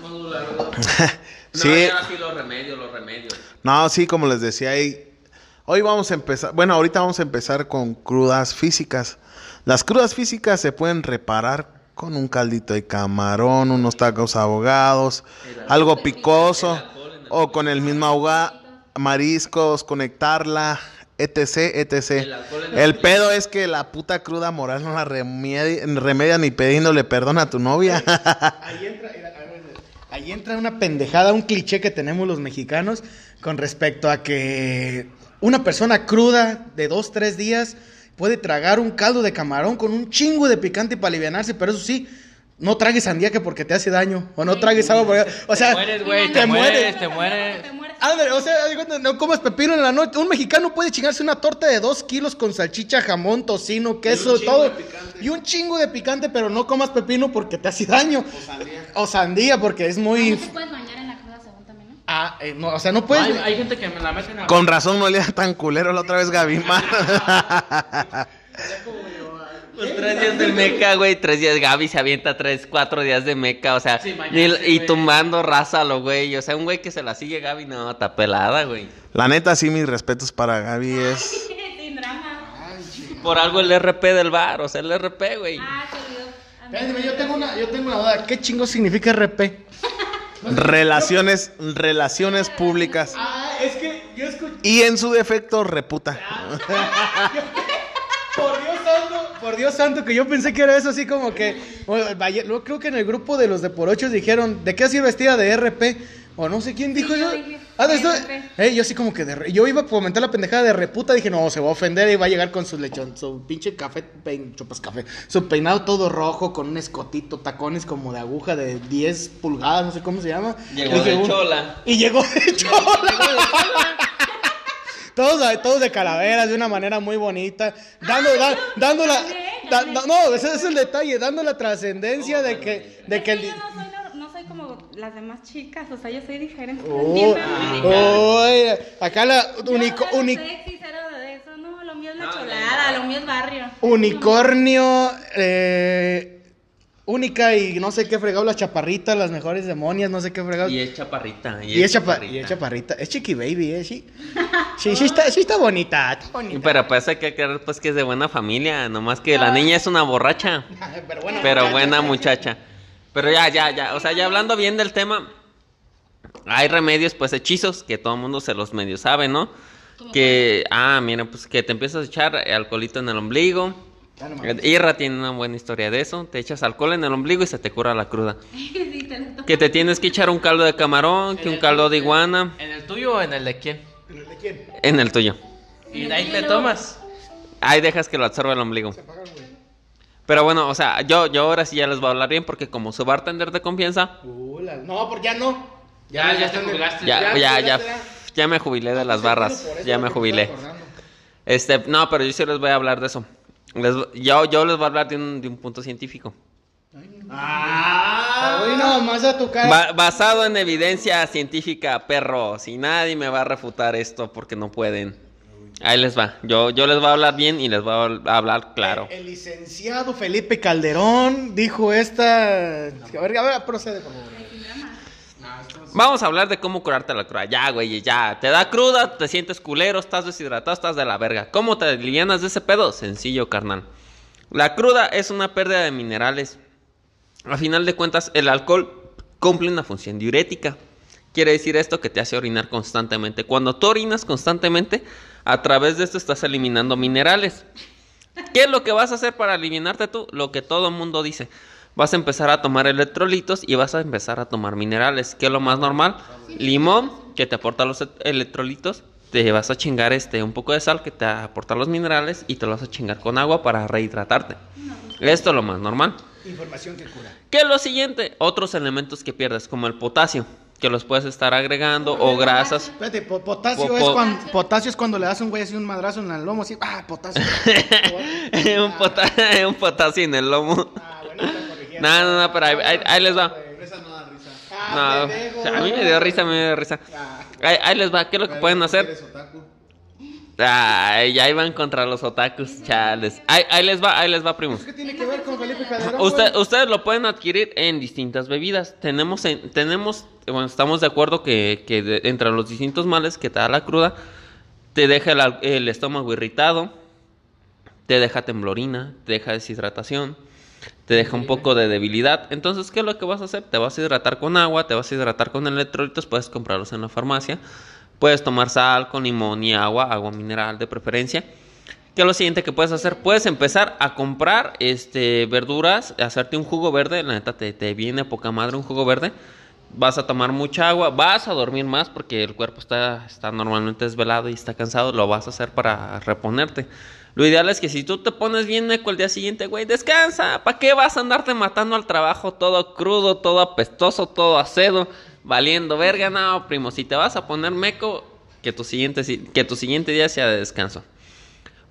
S2: Sí.
S3: No, sí, los remedios, los remedios.
S2: No, sí, como les decía ahí. Hoy vamos a empezar, bueno, ahorita vamos a empezar con crudas físicas. Las crudas físicas se pueden reparar con un caldito de camarón, unos tacos ahogados, algo picoso, o con el mismo ahoga, mariscos, conectarla, etc, etc.
S3: El
S2: pedo es que la puta cruda moral no la remedia, remedia ni pidiéndole perdón a tu novia.
S1: Ahí entra, ahí entra una pendejada, un cliché que tenemos los mexicanos con respecto a que una persona cruda de dos, tres días puede tragar un caldo de camarón con un chingo de picante para alivianarse, pero eso sí, no tragues sandía que porque te hace daño, o no tragues agua porque, o sea,
S4: Te mueres, güey,
S1: te
S4: te mueres,
S1: mueres.
S4: te mueres.
S5: te mueres.
S1: Ándale, o sea, no comas pepino en la noche. Un mexicano puede chingarse una torta de dos kilos con salchicha, jamón, tocino, queso, todo. Y un chingo de picante, pero no comas pepino porque te hace daño. O sandía. O sandía, porque es
S5: No
S1: muy.
S5: te puedes bañar en la cruda según también, ¿no?
S1: Ah, eh, no, o sea, no puedes.
S4: Hay, hay gente que me la meten a...
S2: Con razón no olía tan culero la otra vez Gavimar.
S3: Pues tres días del meca, güey. Tres días. Gaby se avienta tres, cuatro días de meca. O sea,
S4: Sí,
S3: ni- y
S4: güey.
S3: tumbando raza a lo güey. O sea, un güey que se la sigue Gaby, no, está pelada, güey.
S2: La neta, sí, mis respetos para Gaby es...
S5: Sin drama.
S3: Por algo el RP del bar, o sea, el RP, güey.
S5: Ah, se
S1: yo tengo una, yo tengo una duda. ¿Qué chingo significa RP?
S2: Relaciones, relaciones públicas.
S1: Ah, es que yo escuché.
S2: Y en su defecto, reputa.
S1: Por Dios santo, por Dios santo, que yo pensé que era eso así como que. bueno, creo que en el grupo de los de por ochos dijeron, ¿de qué así vestida de RP? O no sé quién dijo
S5: Sí, yo
S1: eso.
S5: dije,
S1: Ah, de. Eh, yo así como que de re- Yo iba a comentar la pendejada de reputa, dije, no, se va a ofender y va a llegar con su lechón, su pinche café, pein, chupas café, su peinado todo rojo, con un escotito, tacones como de aguja de 10 pulgadas, no sé cómo se llama.
S3: Llegó de chola.
S1: Y llegó de chola. Todos, todos de calaveras, de una manera muy bonita. Dando, da- dando la. da- da- no, ese es el detalle, dando la trascendencia de que. De
S5: Es
S1: que el
S5: no soy, no, no soy como las demás chicas, o sea, yo soy diferente.
S1: Oh,
S5: Entiéndame.
S1: oh, acá la
S5: Yo
S1: unico- uni-
S5: sexy, cero de eso. No, lo mío es la
S3: No,
S5: cholada,
S3: no.
S5: lo mío es barrio.
S1: unicornio, eh, única y no sé qué fregado, la chaparrita, las mejores demonias, no sé qué fregado.
S3: Y es chaparrita.
S1: Y es, chapa- y es chaparrita, es chiqui baby, eh, sí. Sí, sí está, sí está bonita, está bonita.
S3: Pero pues hay que creer pues que es de buena familia, nomás que la niña es una borracha,
S1: Pero bueno,
S3: pero
S1: muchacha.
S3: buena muchacha. Pero ya, ya, ya, o sea, ya hablando bien del tema, hay remedios, pues hechizos, que todo el mundo se los medio sabe, ¿no? Que, ah, mira, pues que te empiezas a echar alcoholito en el ombligo.
S1: Ya no mames.
S3: Irra tiene una buena historia de eso. Te echas alcohol en el ombligo y se te cura la cruda.
S5: Sí, te.
S3: Que te tienes que echar un caldo de camarón, que un caldo de iguana.
S4: ¿En el tuyo o en el de quién?
S1: ¿De quién?
S3: En el tuyo.
S4: Y de ahí te tomas.
S3: Ahí dejas que lo absorba el ombligo. Pero bueno, o sea, yo, yo ahora sí ya les voy a hablar bien porque como su bartender de confianza,
S1: Uh, la- no, porque ya no.
S4: Ya, ya te
S1: están-
S4: jubilaste.
S3: ya, ya, ya,
S1: ya,
S3: ya, me jubilé de las barras. Ya me jubilé. Este, no, pero yo sí les voy a hablar de eso. Les- yo, yo les voy a hablar de un, de un punto científico.
S1: Ah, más a tu cara.
S3: Ba- basado en evidencia científica, perros. Y nadie me va a refutar esto porque no pueden. Ahí les va. Yo, yo les voy a hablar bien y les voy a hablar claro.
S1: El, el licenciado Felipe Calderón dijo esta. A ver, a ver, procede, por favor.
S3: Vamos a hablar de cómo curarte la cruda. Ya, güey, ya. Te da cruda, te sientes culero, estás deshidratado, estás de la verga. ¿Cómo te alivianas de ese pedo? Sencillo, carnal. La cruda es una pérdida de minerales. A final de cuentas, el alcohol cumple una función diurética. Quiere decir esto que te hace orinar constantemente. Cuando tú orinas constantemente, a través de esto estás eliminando minerales. ¿Qué es lo que vas a hacer para eliminarte tú? Lo que todo el mundo dice. Vas a empezar a tomar electrolitos y vas a empezar a tomar minerales. ¿Qué es lo más normal? Limón, que te aporta los e- electrolitos. Te vas a chingar este un poco de sal que te aporta los minerales y te lo vas a chingar con agua para rehidratarte. Esto es lo más normal.
S1: Información que cura.
S3: ¿Qué es lo siguiente? Otros elementos que pierdes, como el potasio, que los puedes estar agregando, o grasas.
S1: Espérate, po- potasio,
S3: Po-
S1: es cuando, potasio es cuando le das a un güey así un madrazo en el lomo, así, ah, potasio.
S3: un, pota- un potasio en el lomo.
S1: Ah, bueno.
S3: No, no, no, pero ahí, ahí- ahí les va.
S2: Esa no da risa.
S1: Ah,
S3: No, o sea, a mí me dio risa, a mí me dio risa.
S1: Ah.
S3: Ahí, ahí les va, ¿qué es lo que pueden hacer? Ay, ya iban contra los otakus, chales. Ahí, ahí les va, ahí les va, primos.
S1: ¿Qué tiene que ver con Felipe Calderón?
S3: Usted-
S1: güey?
S3: ustedes lo pueden adquirir en distintas bebidas. Tenemos, en- tenemos bueno, estamos de acuerdo que, que de- entre los distintos males que te da la cruda, te deja el, el estómago irritado, te deja temblorina, te deja deshidratación, te deja un poco de debilidad. Entonces, ¿qué es lo que vas a hacer? Te vas a hidratar con agua, te vas a hidratar con electrolitos, puedes comprarlos en la farmacia. Puedes tomar sal con limón y agua, agua mineral de preferencia. ¿Qué es lo siguiente que puedes hacer? Puedes empezar a comprar este, verduras, hacerte un jugo verde. La neta te, te viene poca madre un jugo verde. Vas a tomar mucha agua, vas a dormir más porque el cuerpo está, está normalmente desvelado y está cansado. Lo vas a hacer para reponerte. Lo ideal es que si tú te pones bien meco el día siguiente, güey, descansa. ¿Para qué vas a andarte matando al trabajo todo crudo, todo apestoso, todo acedo, valiendo verga? No, primo, si te vas a poner meco, que tu siguiente, si- que tu siguiente día sea de descanso.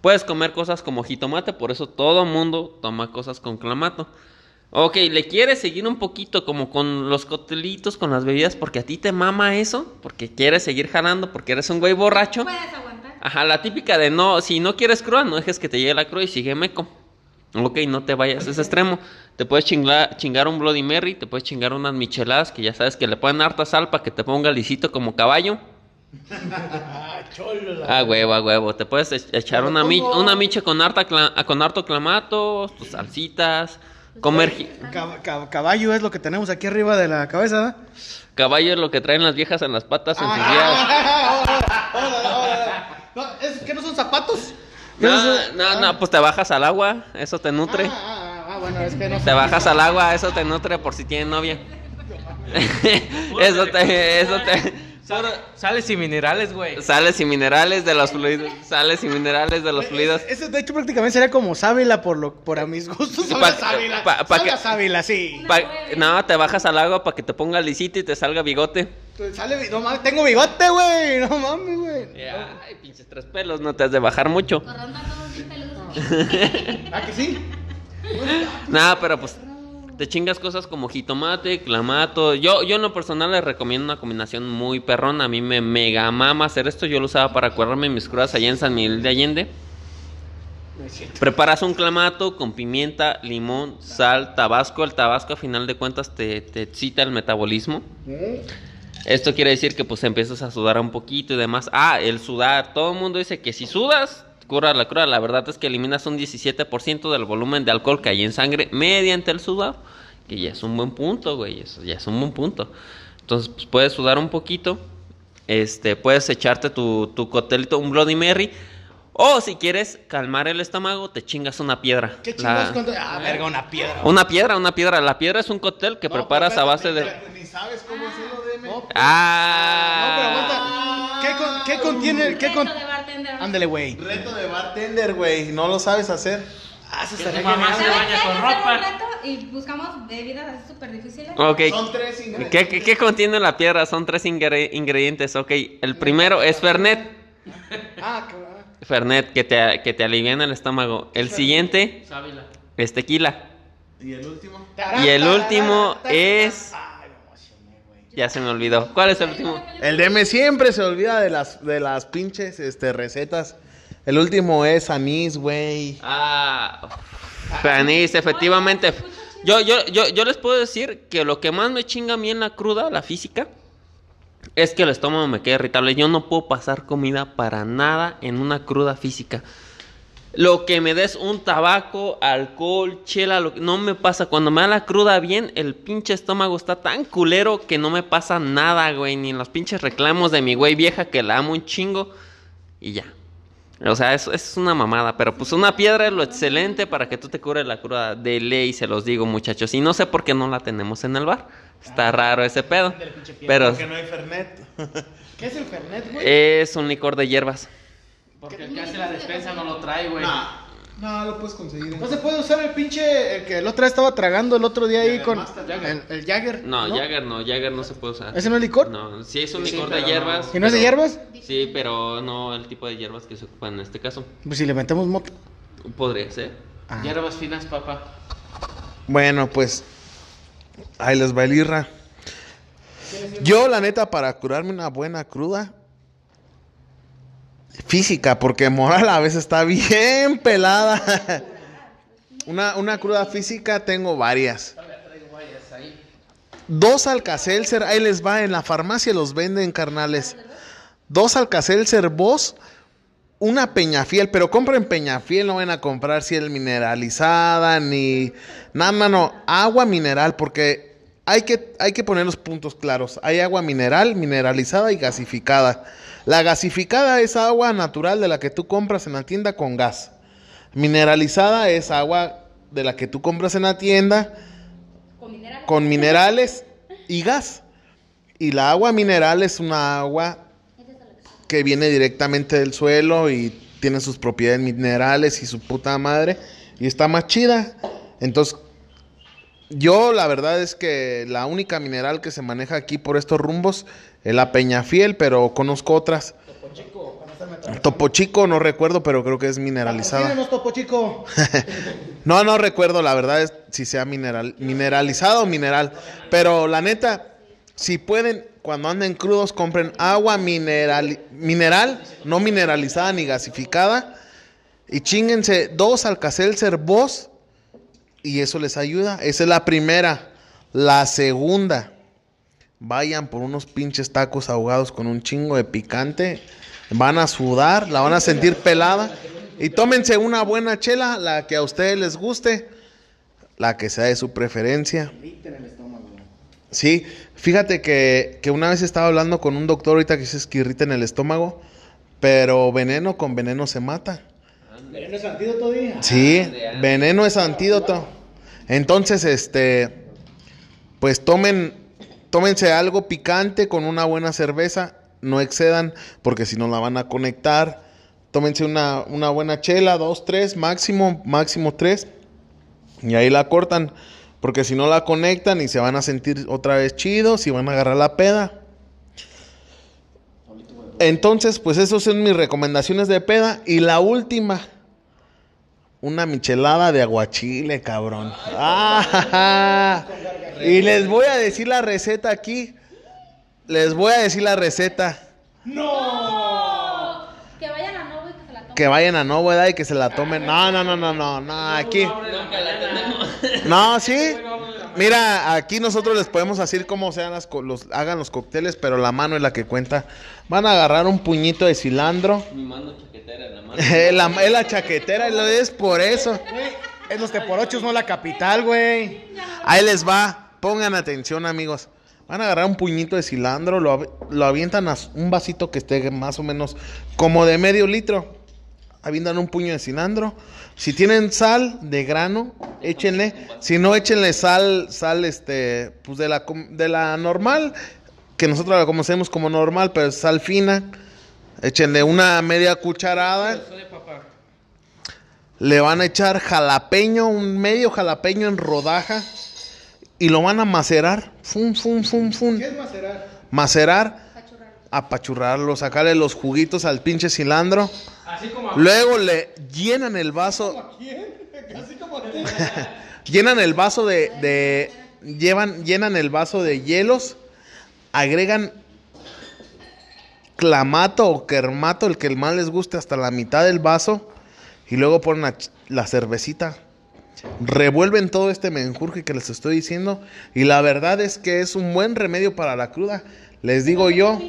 S3: Puedes comer cosas como jitomate, por eso todo mundo toma cosas con clamato. Ok, le quieres seguir un poquito como con los cotelitos, con las bebidas, porque a ti te mama eso, porque quieres seguir jalando, porque eres un güey borracho.
S5: Puedes aguantar.
S3: Ajá, la típica de no, si no quieres cruda, no dejes que te llegue la cruda y sigue meco. Ok, no te vayas a ese extremo. Te puedes chingar, chingar un Bloody Mary, te puedes chingar unas micheladas que ya sabes que le ponen harta sal para que te ponga lisito como caballo. Ah, huevo, a huevo. Te puedes ech- echar una, mi- una miche con, harta cla- con harto clamato, tus salsitas, comer... ji-
S1: Cab- cab- caballo es lo que tenemos aquí arriba de la cabeza. ¿eh?
S3: Caballo es lo que traen las viejas en las patas en sus días.
S1: Ah, órale. No, ¿es que no son zapatos? ¿Qué
S3: No, no, no, pues te bajas al agua, eso te nutre.
S1: Ah, ah, ah, bueno, es que no
S3: Te bajas al agua, eso te nutre por si tienen novia. eso te, eso te.
S4: Sales y minerales, güey.
S3: Sales y minerales de los fluidos. Sales y minerales de los fluidos.
S1: Eso de hecho prácticamente sería como sábila por lo por a mis gustos.
S3: Pa-
S1: a sábila.
S3: pa- pa
S1: Sabe
S3: que-
S1: a sábila, sí.
S3: Pa- no, te bajas al agua para que te ponga lisito y te salga bigote.
S1: Sale, no mames, tengo bigote, güey. No mames, güey.
S3: Ay, pinches tres pelos, no te has de bajar mucho.
S5: Corrando a todos bien peludos.
S1: ¿Ah, que sí?
S3: Nada, pero pues te chingas cosas como jitomate, clamato. Yo, yo en lo personal les recomiendo una combinación muy perrona. A mí me mega mama hacer esto. Yo lo usaba para curarme mis crudas allá en San Miguel de Allende. Preparas un clamato con pimienta, limón, sal, tabasco. El tabasco a final de cuentas te, te excita el metabolismo. Esto quiere decir que pues empiezas a sudar un poquito y demás. Ah, el sudar. Todo el mundo dice que si sudas, cura la cruda. La verdad es que eliminas un 17% del volumen de alcohol que hay en sangre mediante el sudado. Que ya es un buen punto, güey. Eso ya es un buen punto. Entonces, pues puedes sudar un poquito. Este, puedes echarte tu, tu un Bloody Mary. O si quieres calmar el estómago, te chingas una piedra.
S1: ¿Qué
S3: La-
S1: chingados con... Ah, verga, una piedra.
S3: Una piedra, una piedra. La piedra es un cóctel que
S1: No,
S3: preparas a
S1: pero
S3: base de...
S2: Ni sabes cómo hacerlo, deme.
S1: No,
S3: Ah.
S1: No, pero aguanta. ¿Qué, con- qué contiene? ¿Qué con...
S5: Reto de bartender.
S1: Ándale, güey.
S2: Reto de bartender, güey. No lo sabes hacer.
S1: Ah,
S4: Que
S1: estaría
S4: mamá se
S5: ¿Sabes
S4: baña con ropa.
S5: un reto y buscamos bebidas así súper difíciles.
S3: Ok.
S2: Son tres ingredientes.
S3: ¿Qué, qué, qué contiene la piedra? Son tres ingre- ingredientes. Ok, el primero es Fernet.
S1: Ah, ah.
S3: Fernet, que te, que te aliviana el estómago. El siguiente
S4: Sábila.
S3: es tequila.
S2: ¿Y el último?
S3: Y el último es... Ya se me olvidó. ¿Cuál es el último?
S2: El DM siempre se olvida de las, de las pinches este, recetas. El último es anís, güey.
S3: Ah, Fanís, efectivamente. Yo, yo, yo, yo les puedo decir que lo que más me chinga a mí en la cruda, la física, es que el estómago me queda irritable. Yo no puedo pasar comida para nada en una cruda física. Lo que me des un tabaco, alcohol, chela, lo que- no me pasa. Cuando me da la cruda bien, el pinche estómago está tan culero que no me pasa nada, güey. Ni en los pinches reclamos de mi güey vieja que la amo un chingo. Y ya. O sea, eso, es una mamada. Pero pues una piedra es lo excelente para que tú te cures la cruda de ley, se los digo, muchachos. Y no sé por qué no la tenemos en el bar. Está raro ese pedo. Pero
S2: Porque no hay Fernet.
S1: ¿Qué es el Fernet, güey?
S3: es un licor de hierbas.
S4: Porque el que hace la despensa no lo trae, güey.
S2: No, lo puedes conseguir.
S1: No se puede usar el pinche el que el otro día estaba tragando el otro día ahí con el, el Jagger.
S3: No, Jagger no, Jagger no se puede usar.
S1: ¿Ese no es licor?
S3: No, sí es un licor de hierbas.
S1: ¿Y no es de hierbas?
S3: Sí, pero no el tipo de hierbas que se ocupan en este caso.
S1: Pues si le metemos moto.
S3: Podría ser.
S1: Ah.
S4: Hierbas finas, papá.
S2: Bueno, pues ahí les va el irra. Yo, la neta, para curarme una buena cruda física, porque moral a veces está bien pelada. Una, una cruda física tengo varias. Dos Alcacelser, ahí les va, en la farmacia los venden, carnales. Dos Alcacelser Boss, una Peñafiel, pero compren Peñafiel, no van a comprar ciel mineralizada ni nada, no, no, agua mineral, porque hay que, hay que poner los puntos claros. Hay agua mineral, mineralizada y gasificada. La gasificada es agua natural de la que tú compras en la tienda con gas. Mineralizada es agua de la que tú compras en la tienda con minerales y gas. Y la agua mineral es una agua que viene directamente del suelo y tiene sus propiedades minerales y su puta madre y está más chida. Entonces, yo la verdad es que la única mineral que se maneja aquí por estos rumbos es la Peñafiel, pero conozco otras. Topo Chico, no recuerdo, pero creo que es mineralizada.
S1: Topo Chico.
S2: No, no recuerdo, la verdad es si sea mineral, mineralizado o mineral. Pero la neta, si pueden, cuando anden crudos, compren agua mineral, mineral, no mineralizada ni gasificada. Y chinguense dos Alcacelser Boss. Y eso les ayuda. Esa es la primera. La segunda. Vayan por unos pinches tacos ahogados con un chingo de picante. Van a sudar, la van a sentir pelada. Y tómense una buena chela, la que a ustedes les guste, la que sea de su preferencia. Sí, fíjate que, que una vez estaba hablando con un doctor ahorita que dice que irrita en el estómago, pero veneno con veneno se mata.
S1: ¿Veneno es antídoto, di?
S2: Sí, veneno es antídoto. Entonces, este, pues tomen, tómense algo picante con una buena cerveza, no excedan, porque si no la van a conectar. Tómense una, una buena chela, dos, tres, máximo, máximo tres, y ahí la cortan, porque si no la conectan y se van a sentir otra vez chidos y van a agarrar la peda. Entonces, pues esas son mis recomendaciones de peda. Y la última, una michelada de aguachile, cabrón. Ah, y les voy a decir la receta aquí. Les voy a decir la receta.
S5: Que vayan a Novo y que
S2: vayan a Novedad y que se la tomen. No, no, no, no, no, no, aquí. No, sí. Mira, aquí nosotros les podemos decir cómo sean las co- los, hagan los cócteles, pero la mano es la que cuenta. Van a agarrar un puñito de cilantro.
S3: Mi mano chaquetera la mano.
S2: Es la, es la chaquetera, y lo es por eso.
S1: Es los teporochos, no la capital, güey.
S2: Ahí les va. Pongan atención, amigos. Van a agarrar un puñito de cilantro, lo, av- lo avientan a un vasito que esté más o menos como de medio litro. Avientan un puño de cilantro. Si tienen sal de grano, échenle. Si no, échenle sal, sal, este, pues de la, com- de la normal, que nosotros la conocemos como normal, pero es sal fina. Échenle una media cucharada. Le van a echar jalapeño, un medio jalapeño en rodaja. Y lo van a macerar. Fum, fum, fum, fum.
S1: ¿Qué es macerar?
S2: Macerar. Apachurrarlo, sacarle los juguitos al pinche cilantro.
S4: Así como
S2: Luego le llenan el vaso. llenan el vaso de, de- llevan, llenan el vaso de hielos. Agregan clamato o kermato, el que el más les guste, hasta la mitad del vaso. Y luego ponen la, la cervecita. Revuelven todo este menjurje que les estoy diciendo. Y la verdad es que es un buen remedio para la cruda. Les digo yo.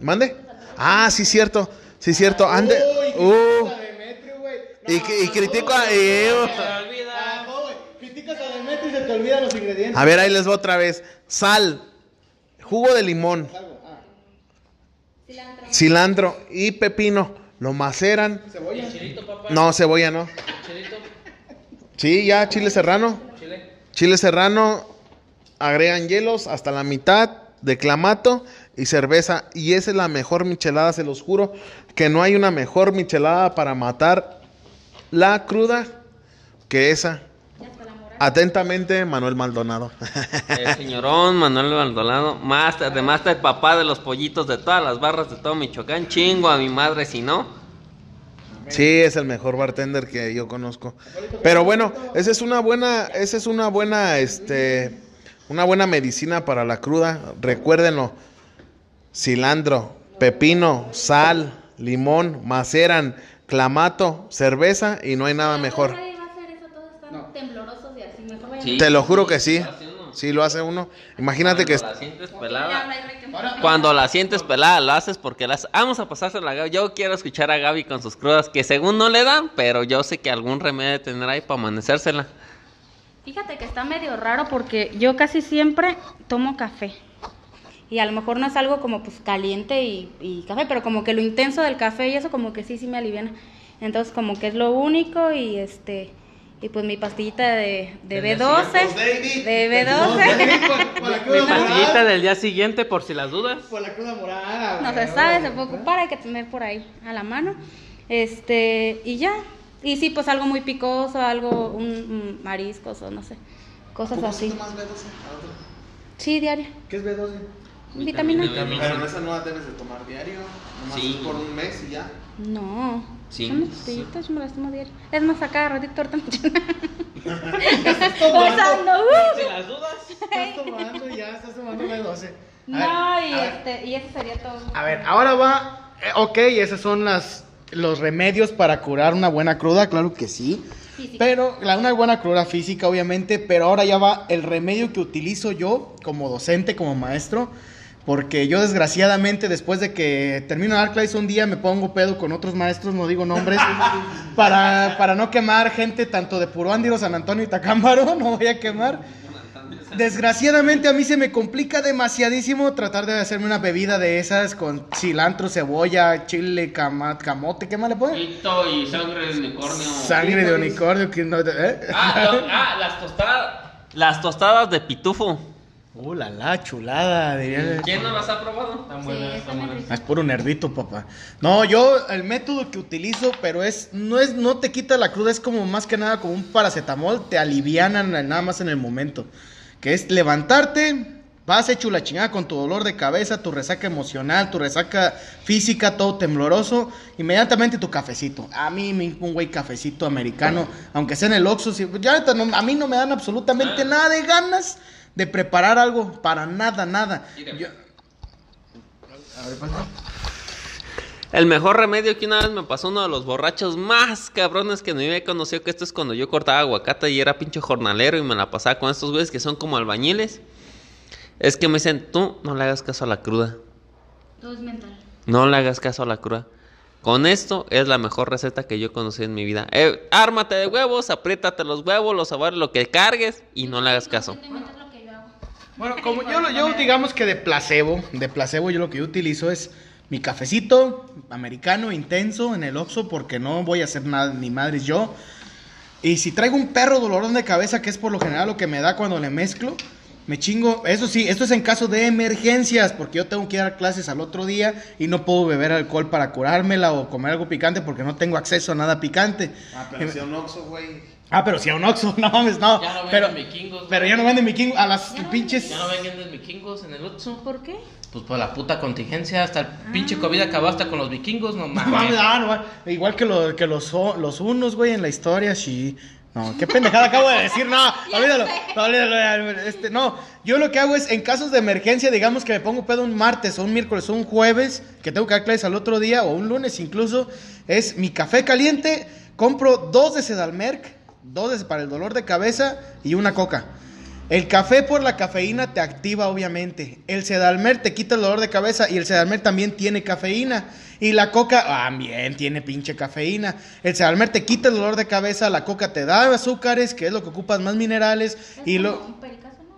S2: ¿Mande? Ah, sí, cierto. Sí, cierto. Ande. Uh. Y, y critico a... y-
S1: Ah, no, güey. Criticas a Demetrio y se te olvidan los ingredientes.
S2: A ver, ahí les va otra vez. Sal, jugo de limón, cilantro y pepino. Lo maceran.
S1: Cebolla.
S2: No, cebolla no. Sí, ya, chile serrano. Chile serrano. Agregan hielos hasta la mitad de clamato y cerveza. Y esa es la mejor michelada, se los juro. Que no hay una mejor michelada para matar la cruda que esa. Atentamente, Manuel Maldonado.
S3: El señorón Manuel Maldonado, máster de máster, papá de los pollitos de todas las barras de todo Michoacán. Chingo a mi madre si no.
S2: Sí, es el mejor bartender que yo conozco. Pero bueno, esa es una buena, esa es una buena, este, una buena medicina para la cruda. Recuérdenlo. Cilantro, pepino, sal, limón, maceran, clamato, cerveza y no hay nada mejor.
S5: Nadie va a hacer eso, todos están temblorosos y así. Mejor vayan
S3: Sí.
S2: Te lo juro que sí. Sí, lo hace uno. Imagínate que...
S3: Cuando la sientes pelada. Cuando la sientes pelada, lo haces porque las. Vamos a pasársela a Gaby. Yo quiero escuchar a Gaby con sus crudas que según no le dan, pero yo sé que algún remedio tener ahí para amanecérsela.
S5: Fíjate que está medio raro porque yo casi siempre tomo café. Y a lo mejor no es algo como pues caliente y, y café, pero como que lo intenso del café y eso como que sí, sí me aliviana. Entonces como que es lo único y este... Y pues mi pastillita de, de B12. De B12.
S4: Mi pastillita del día siguiente, por si las dudas.
S1: Por la cruda morada.
S5: No se sabe, se puede ocupar, hay que tener por ahí a la mano. Este, y ya. Y sí, pues algo muy picoso, algo, un, un mariscos o no sé, cosas así. Sí, diario.
S1: ¿Qué es B12?
S5: Vitamina.
S2: Pero esa no la debes de tomar diario. Nomás
S3: Sí.
S2: por un mes y ya.
S5: No.
S3: Sí,
S5: Son pastillitas, yo me las tomo diario. Es más, acá, ratito ahorita Gozando, uh.
S4: Si las dudas.
S1: Estás tomando ya, estás tomando B12.
S5: No,
S1: ver,
S5: y este, y eso sería todo.
S1: A ver, ahora va. eh, ok, esos son las, los remedios para curar una buena cruda, claro que sí.
S5: Física.
S1: Pero, la, una buena cruda física, obviamente. Pero ahora ya va el remedio que utilizo yo como docente, como maestro. Porque yo, desgraciadamente, después de que termino de dar clases un día, me pongo pedo con otros maestros, no digo nombres, para, para no quemar gente tanto de Puruándiro, San Antonio y Tacámbaro, no voy a quemar. Desgraciadamente a mí se me complica demasiadísimo tratar de hacerme una bebida de esas con cilantro, cebolla, chile, cama- camote, ¿qué más le ponen?
S3: Pito y sangre de unicornio.
S1: Sangre de unicornio, que no, ¿eh?
S3: Ah, lo- ah, las tostadas. Las tostadas de pitufo.
S1: Uh, la la, chulada, diría.
S3: ¿Quién no las ha probado?
S5: Sí, está muy rico.
S1: Es puro nerdito, papá. No, yo el método que utilizo, pero es no es no te quita la cruda, es como más que nada como un paracetamol, te alivianan nada más en el momento, que es levantarte, vas hecho la chingada con tu dolor de cabeza, tu resaca emocional, tu resaca física, todo tembloroso, inmediatamente tu cafecito. A mí me un güey cafecito americano, aunque sea en el Oxxo, sí, ya a mí no me dan absolutamente nada de ganas de preparar algo para nada, nada. Yo- A ver, pasa.
S3: El mejor remedio que una vez me pasó uno de los borrachos más cabrones que me había conocido, que esto es cuando yo cortaba aguacate y era pinche jornalero y me la pasaba con estos güeyes que son como albañiles. Es que me dicen, tú no le hagas caso a la cruda.
S5: Todo es mental.
S3: No le hagas caso a la cruda. Con esto es la mejor receta que yo conocí en mi vida. Eh, ármate de huevos, apriétate los huevos, los sabores, lo que cargues y no le hagas caso.
S5: Conscientemente es lo que yo hago.
S1: Bueno, como yo, yo digamos que de placebo, de placebo yo lo que yo utilizo es mi cafecito americano intenso en el Oxxo porque no voy a hacer nada ni madres yo. Y si traigo un perro dolorón de cabeza, que es por lo general lo que me da cuando le mezclo, me chingo. Eso sí, esto es en caso de emergencias, porque yo tengo que dar clases al otro día y no puedo beber alcohol para curármela o comer algo picante porque no tengo acceso a nada picante.
S2: Ah, un güey.
S1: Ah, pero si a un Oxxo, no mames, no.
S4: Ya no venden
S1: pero,
S4: vikingos,
S1: pero ya no venden vikingos a las
S5: Ya no
S1: pinches.
S4: Ya no vengan de vikingos en el Otso.
S5: ¿Por qué?
S4: Pues por la puta contingencia, hasta el pinche COVID acabó hasta con los vikingos, no
S1: No mames,
S4: mames.
S1: ah, no mames. Igual que, lo- que los, los unos, güey, en la historia, sí. No, qué pendejada acabo de decir, no, olvídalo, no, olvídalo, este, no, yo lo que hago es, en casos de emergencia, digamos que me pongo pedo un martes o un miércoles o un jueves, que tengo que dar clases al otro día, o un lunes incluso, es mi café caliente, compro dos de Sedalmerc, dos para el dolor de cabeza y una coca. El café por la cafeína te activa, obviamente. El sedalmer te quita el dolor de cabeza y el sedalmer también tiene cafeína. Y la coca también tiene pinche cafeína. El sedalmer te quita el dolor de cabeza, la coca te da azúcares, que es lo que ocupas más minerales. Y lo...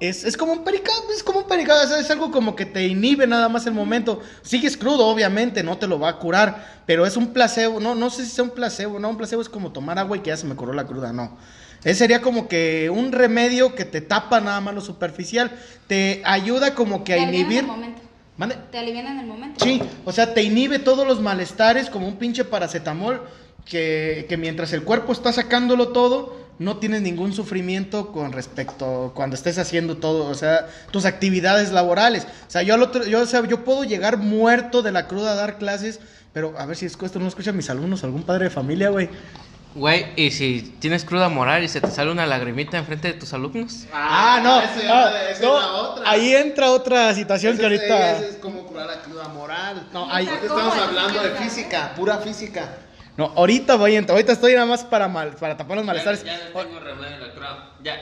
S1: Es, es como un pericado, es como un pericado, es, es algo como que te inhibe nada más el momento. Sigues crudo, obviamente, no te lo va a curar, pero es un placebo, no, no sé si sea un placebo, no, un placebo es como tomar agua y que ya se me curó la cruda, no. Ese sería como que un remedio que te tapa nada más lo superficial, te ayuda como que a inhibir.
S5: el momento.
S1: ¿Mande?
S5: Te alivian en el momento.
S1: Sí, o sea, te inhibe todos los malestares como un pinche paracetamol. que, que mientras el cuerpo está sacándolo todo, no tienes ningún sufrimiento con respecto cuando estés haciendo todo, o sea, tus actividades laborales. O sea, yo, al otro, yo, o sea, yo puedo llegar muerto de la cruda a dar clases, pero a ver si esto no escuchan mis alumnos, algún padre de familia, güey.
S4: Güey, ¿y si tienes cruda moral y se te sale una lagrimita enfrente de tus alumnos?
S1: Ah, no, ah,
S2: esa es
S1: no,
S2: la otra.
S1: ahí entra otra situación que
S2: Ese es-
S1: ahorita...
S2: es como curar la cruda moral.
S1: No, ahí-
S2: estamos hablando de física, pura física.
S1: No, ahorita voy a entrar, ahorita estoy nada más para, mal, para tapar los malestares.
S3: Ya, les tengo el remedio de la cruda. Ya.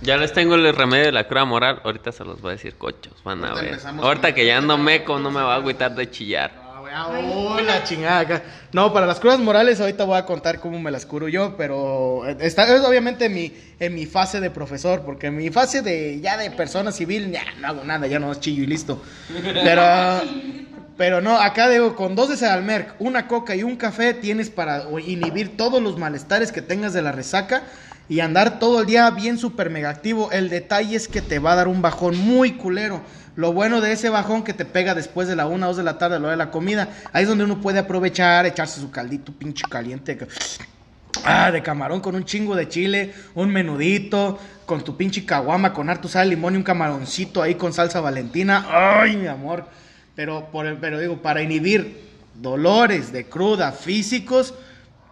S3: Ya les tengo el remedio de la cruda moral. Ahorita se los voy a decir cochos. Van a ver. Ahorita que ya ando meco, no me va a agüitar de chillar.
S1: Ah, güey, ah, oh, la chingada. No, para las crudas morales ahorita voy a contar cómo me las curo yo, pero está es obviamente en mi, en mi fase de profesor, porque en mi fase de ya de persona civil ya no hago nada, ya no es chillo y listo. Pero pero no, acá digo, con dos de Sedalmerc, una coca y un café tienes para inhibir todos los malestares que tengas de la resaca y andar todo el día bien super mega activo. El detalle es que te va a dar un bajón muy culero. Lo bueno de ese bajón que te pega después de la una o dos de la tarde, lo de la comida, ahí es donde uno puede aprovechar, echarse su caldito pinche caliente. Ah, de camarón con un chingo de chile, un menudito, con tu pinche caguama, con harto sal, limón y un camaroncito ahí con salsa valentina. Ay, mi amor. Pero, por pero digo, para inhibir dolores de cruda físicos,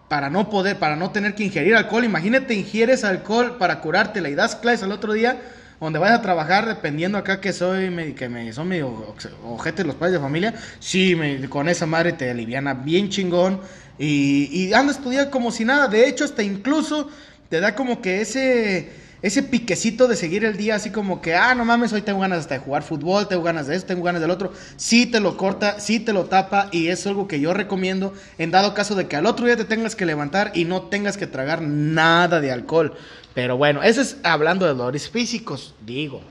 S1: para no poder, para no tener que ingerir alcohol. Imagínate, ingieres alcohol para curártela y das clases al otro día, donde vayas a trabajar, dependiendo acá que soy, que me son medio ojetes los padres de familia, sí, me- con esa madre te aliviana bien chingón y, y andas tu día como si nada. De hecho, hasta incluso te da como que ese ese piquecito de seguir el día así como que, ah, no mames, hoy tengo ganas hasta de jugar fútbol, tengo ganas de esto, tengo ganas del otro. Sí te lo corta, sí te lo tapa y es algo que yo recomiendo en dado caso de que al otro día te tengas que levantar y no tengas que tragar nada de alcohol. Pero bueno, eso es hablando de dolores físicos, digo.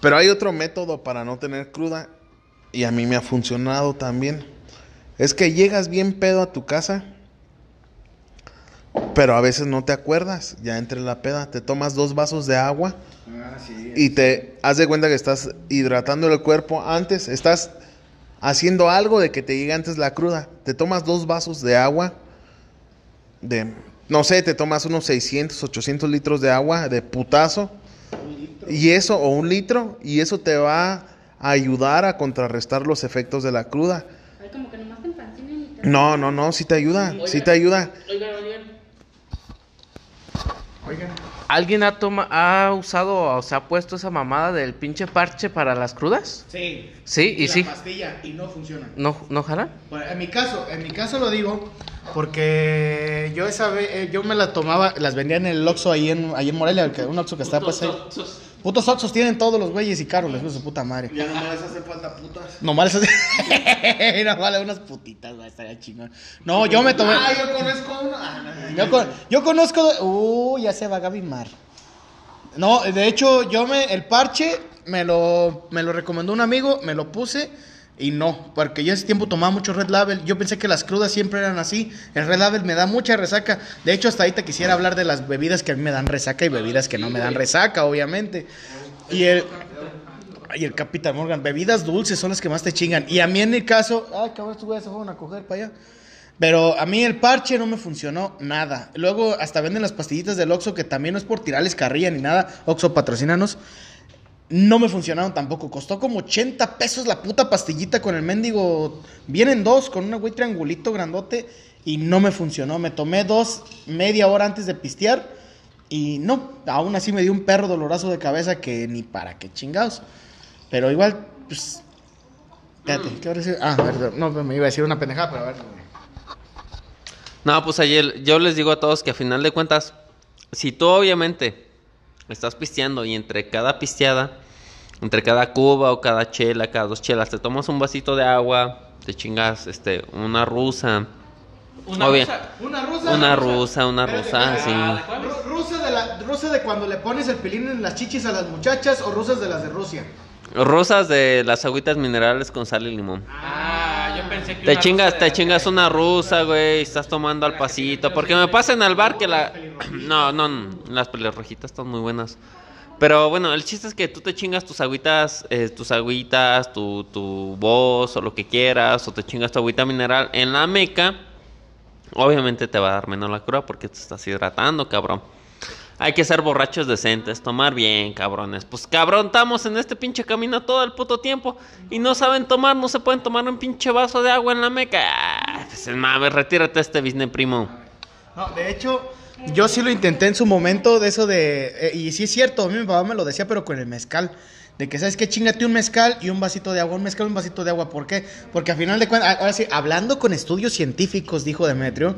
S2: Pero hay otro método para no tener cruda y a mí me ha funcionado también. Es que llegas bien pedo a tu casa, pero a veces no te acuerdas, ya entre la peda, te tomas dos vasos de agua y te haz de cuenta que estás hidratando el cuerpo antes, estás haciendo algo de que te llegue antes la cruda. Te tomas dos vasos de agua, de, no sé, te tomas unos 600, 800 litros de agua de putazo. Y eso, o un litro, y eso te va a ayudar a contrarrestar los efectos de la cruda.
S5: Ay, como que nomás te y te-
S2: No, no, no, sí te ayuda, sí te ayuda.
S4: Oigan, oigan. ¿Alguien ha, toma, ha usado o se ha puesto esa mamada del pinche parche para las crudas?
S1: Sí.
S4: Sí, y
S1: la
S4: sí.
S1: pastilla y no funciona.
S4: ¿No, no jalan?
S1: Bueno, en mi caso, en mi caso lo digo porque yo esa vez, eh, yo me la tomaba, las vendía en el Oxxo ahí en, ahí en Morelia, un Oxxo que está pues ahí. Putos Oxxos tienen todos los güeyes y caros, les su puta madre.
S2: Ya nomás les hace falta putas.
S1: Nomás esas... Nomás unas putitas, güey, estaría chingón. No, yo me tomé...
S2: Ah, yo conozco uno. Ah, no.
S1: Yo, con- yo conozco. Uh, ya se va Gaby Mar. No, de hecho, yo me. El parche me lo, me lo recomendó un amigo, me lo puse y no, porque yo ese tiempo tomaba mucho Red Label. Yo pensé que las crudas siempre eran así. El Red Label me da mucha resaca. De hecho, hasta ahorita quisiera hablar de las bebidas que a mí me dan resaca y bebidas que no me dan resaca, obviamente. Y el. Ay, el Capitán Morgan, bebidas dulces son las que más te chingan. Y a mí en el caso. Ay, cabrón, estos güeyes se fueron a coger para allá. Pero a mí el parche no me funcionó nada. Luego hasta venden las pastillitas del Oxxo que también no es por tirarles carrilla ni nada. Oxxo, patrocínanos. No me funcionaron tampoco. Costó como 80 pesos la puta pastillita con el mendigo. Vienen dos con una güey triangulito grandote y no me funcionó. Me tomé dos media hora antes de pistear y no. Aún así me dio un perro dolorazo de cabeza que ni para qué chingados. Pero igual, pues... Espérate, ¿qué hora es? Ah, perdón, no, me iba a decir una pendejada, pero a ver.
S3: No, pues ayer yo les digo a todos que a final de cuentas, si tú obviamente estás pisteando y entre cada pisteada, entre cada cuba o cada chela, cada dos chelas, te tomas un vasito de agua, te chingas este una rusa,
S4: Una
S3: Obvio.
S4: rusa.
S1: Una rusa.
S3: una rusa, una rusa.
S1: Ru- Rusa de, la, rusa de cuando le pones el pilín en las chichis a las muchachas o rusas de las de Rusia.
S3: Rosas de las agüitas minerales con sal y limón.
S4: Ah, yo pensé que
S3: Te chingas, te chingas una rusa, güey, estás tomando al pasito. Porque me pasa en el bar que la... No, no, no, las pelirrojitas están muy buenas. Pero bueno, el chiste es que tú te chingas tus agüitas, eh, tus agüitas, tu, tu voz o lo que quieras, o te chingas tu agüita mineral en la meca. Obviamente te va a dar menos la cruda porque te estás hidratando, cabrón. Hay que ser borrachos decentes, tomar bien, cabrones. Pues cabrón, estamos en este pinche camino todo el puto tiempo y no saben tomar, no se pueden tomar un pinche vaso de agua en la meca. Ah, pues mames, retírate este business primo.
S1: No, de hecho, yo sí lo intenté en su momento de eso de... eh, y sí es cierto, a mí mi papá me lo decía, pero con el mezcal. De que, ¿sabes qué? Chingate un mezcal y un vasito de agua. Un mezcal y un vasito de agua. ¿Por qué? Porque a final de cuentas, ahora sí, hablando con estudios científicos, dijo Demetrio,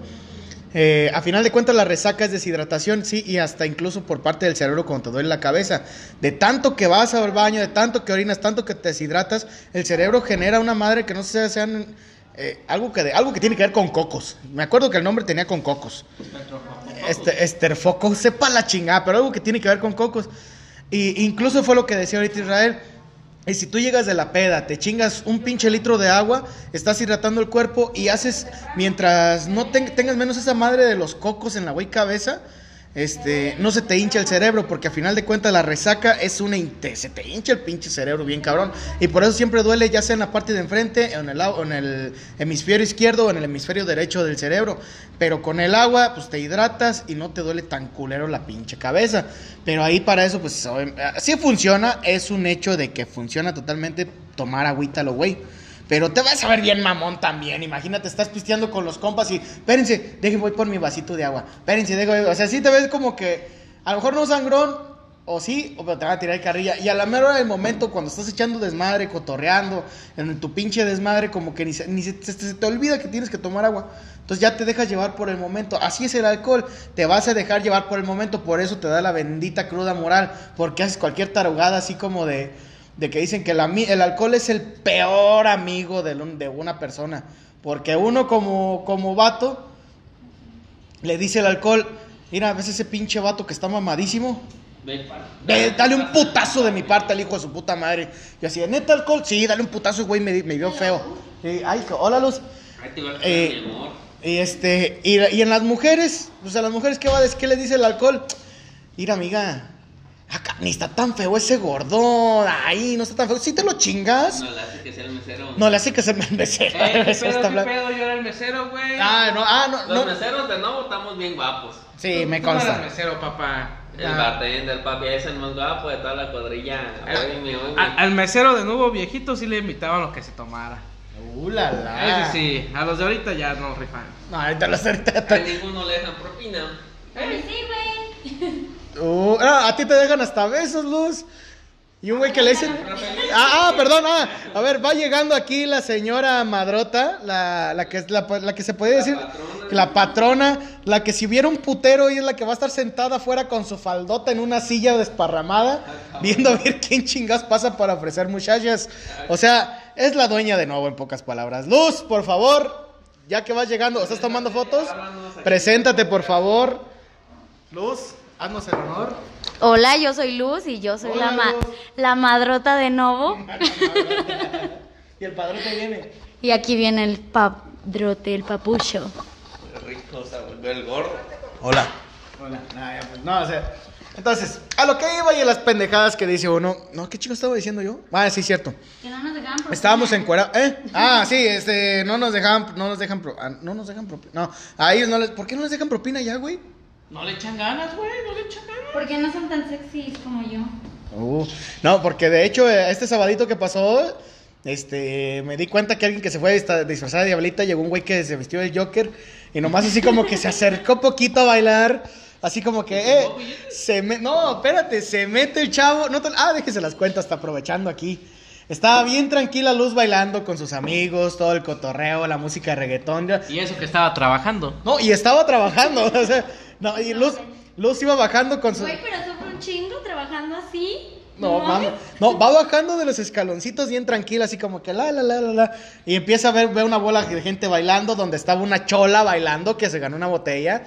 S1: eh, a final de cuentas la resaca es deshidratación, sí, y hasta incluso por parte del cerebro cuando te duele la cabeza. De tanto que vas al baño, de tanto que orinas, tanto que te deshidratas, el cerebro genera una madre que no sé, sean... eh, algo, que algo que tiene que ver con cocos. Me acuerdo que el nombre tenía con cocos. Este, esterfoco, sepa la chingada, pero algo que tiene que ver con cocos. Y incluso fue lo que decía ahorita Israel. Y si tú llegas de la peda, te chingas un pinche litro de agua, estás hidratando el cuerpo y haces, mientras no ten- tengas menos esa madre de los cocos en la güey cabeza, este, no se te hincha el cerebro, porque a final de cuentas la resaca es una, se te hincha el pinche cerebro bien cabrón. Y por eso siempre duele, ya sea en la parte de enfrente, en el, en el hemisferio izquierdo o en el hemisferio derecho del cerebro. Pero con el agua, pues te hidratas y no te duele tan culero la pinche cabeza. Pero ahí para eso, pues sí funciona, es un hecho de que funciona totalmente tomar agüita lo güey. Pero te vas a ver bien mamón también. Imagínate, estás pisteando con los compas y, espérense, déjenme voy por mi vasito de agua. Espérense, déjenme, o sea, sí te ves como que, a lo mejor no sangrón, o sí, o te van a tirar carrilla. Y a la mera hora del momento, cuando estás echando desmadre, cotorreando, en tu pinche desmadre, como que ni, se, ni se, se- se te olvida que tienes que tomar agua. Entonces ya te dejas llevar por el momento. Así es el alcohol. Te vas a dejar llevar por el momento. Por eso te da la bendita cruda moral. Porque haces cualquier tarugada así como de, de que dicen que el, alcohol es el peor amigo de, un- de una persona. Porque uno como, como vato le dice el alcohol, mira, ves ese pinche vato que está mamadísimo. Ve, dale un putazo de mi parte al hijo de su puta madre. Y así, ¿neta alcohol? Sí, dale un putazo, güey, me, me vio feo. Y, ay, hola, Luz. Eh, y este, y, y en las mujeres, pues a las mujeres, ¿qué va a decir? ¿Qué le dice el alcohol? Mira, amiga, acá ni está tan feo ese gordón. Ay, no está tan feo. Si te lo chingas.
S3: No le hace que sea el mesero.
S1: No le hace que se me mesero.
S4: Eh, ¿qué
S1: Eso
S4: pedo,
S1: está?
S4: Yo era el mesero, güey.
S1: Ah, no, ah, no,
S3: Los
S1: no.
S3: meseros de nuevo estamos bien guapos.
S1: Sí, me
S4: Tú no
S1: consta.
S4: mesero, papá.
S3: El
S1: Ah.
S3: bartender, papi, es el más guapo de toda la cuadrilla. Oíme, oíme.
S4: A- al mesero de nuevo viejito sí le invitaban lo que se tomara.
S1: Uh, la, la.
S4: Sí, a los de ahorita ya no rifan.
S1: No, ahorita los ahorita.
S3: A ninguno le dejan propina.
S5: Mí sí,
S1: Uh, ah, a ti te dejan hasta besos, Luz. Y un güey que le dicen. Ah, ah, perdón, ah. A ver, va llegando aquí la señora Madrota, la, la que la, la que se podría decir. La patrona, la que si hubiera un putero y es la que va a estar sentada afuera con su faldota en una silla desparramada, viendo a ver quién chingas pasa para ofrecer muchachas. O sea, es la dueña de nuevo, en pocas palabras. Luz, por favor, ya que vas llegando, ¿estás tomando fotos? Preséntate, por favor. Luz, haznos el honor.
S5: Hola, yo soy Luz y yo soy
S1: Hola,
S5: la, ma-
S1: Luz.
S5: la madrota de Novo.
S1: Y el padrote viene.
S5: Y aquí viene el padrote, el papucho.
S3: Rico, se volvió el gordo.
S2: Hola.
S1: Hola. No, ya, pues, no, o sea. Entonces, a lo que iba y a las pendejadas que dice uno. No, ¿qué chico estaba diciendo yo? Ah, sí, cierto.
S5: Que no nos dejaban
S1: Estábamos encuerados. ¿Eh? Ah, sí, este, no nos dejan, no nos dejan, pro- ah, no nos dejan propina. No, a ellos no les, ¿por qué no les dejan propina ya, güey?
S4: No le echan ganas, güey, no le echan ganas.
S5: Porque no son tan sexys como yo.
S1: Uh, no, porque de hecho, eh, este sabadito que pasó, este, me di cuenta que alguien que se fue a distra- disfrazar de diablita, llegó un güey que se vistió del Joker y nomás así como que se acercó poquito a bailar, así como que, eh, se me, no, espérate, se mete el chavo, no te- ah, déjese las cuentas, está aprovechando aquí. Estaba bien tranquila Luz bailando con sus amigos, todo el cotorreo, la música de reggaetón. ya-
S4: Y eso que estaba trabajando.
S1: No, y estaba trabajando, o sea, no, y Luz, Luz iba bajando con su...
S5: Güey, pero un chingo trabajando así.
S1: No, mami. No, va bajando de los escaloncitos bien tranquila, así como que la, la, la, la, la. Y empieza a ver, ve una bola de gente bailando, donde estaba una chola bailando que se ganó una botella.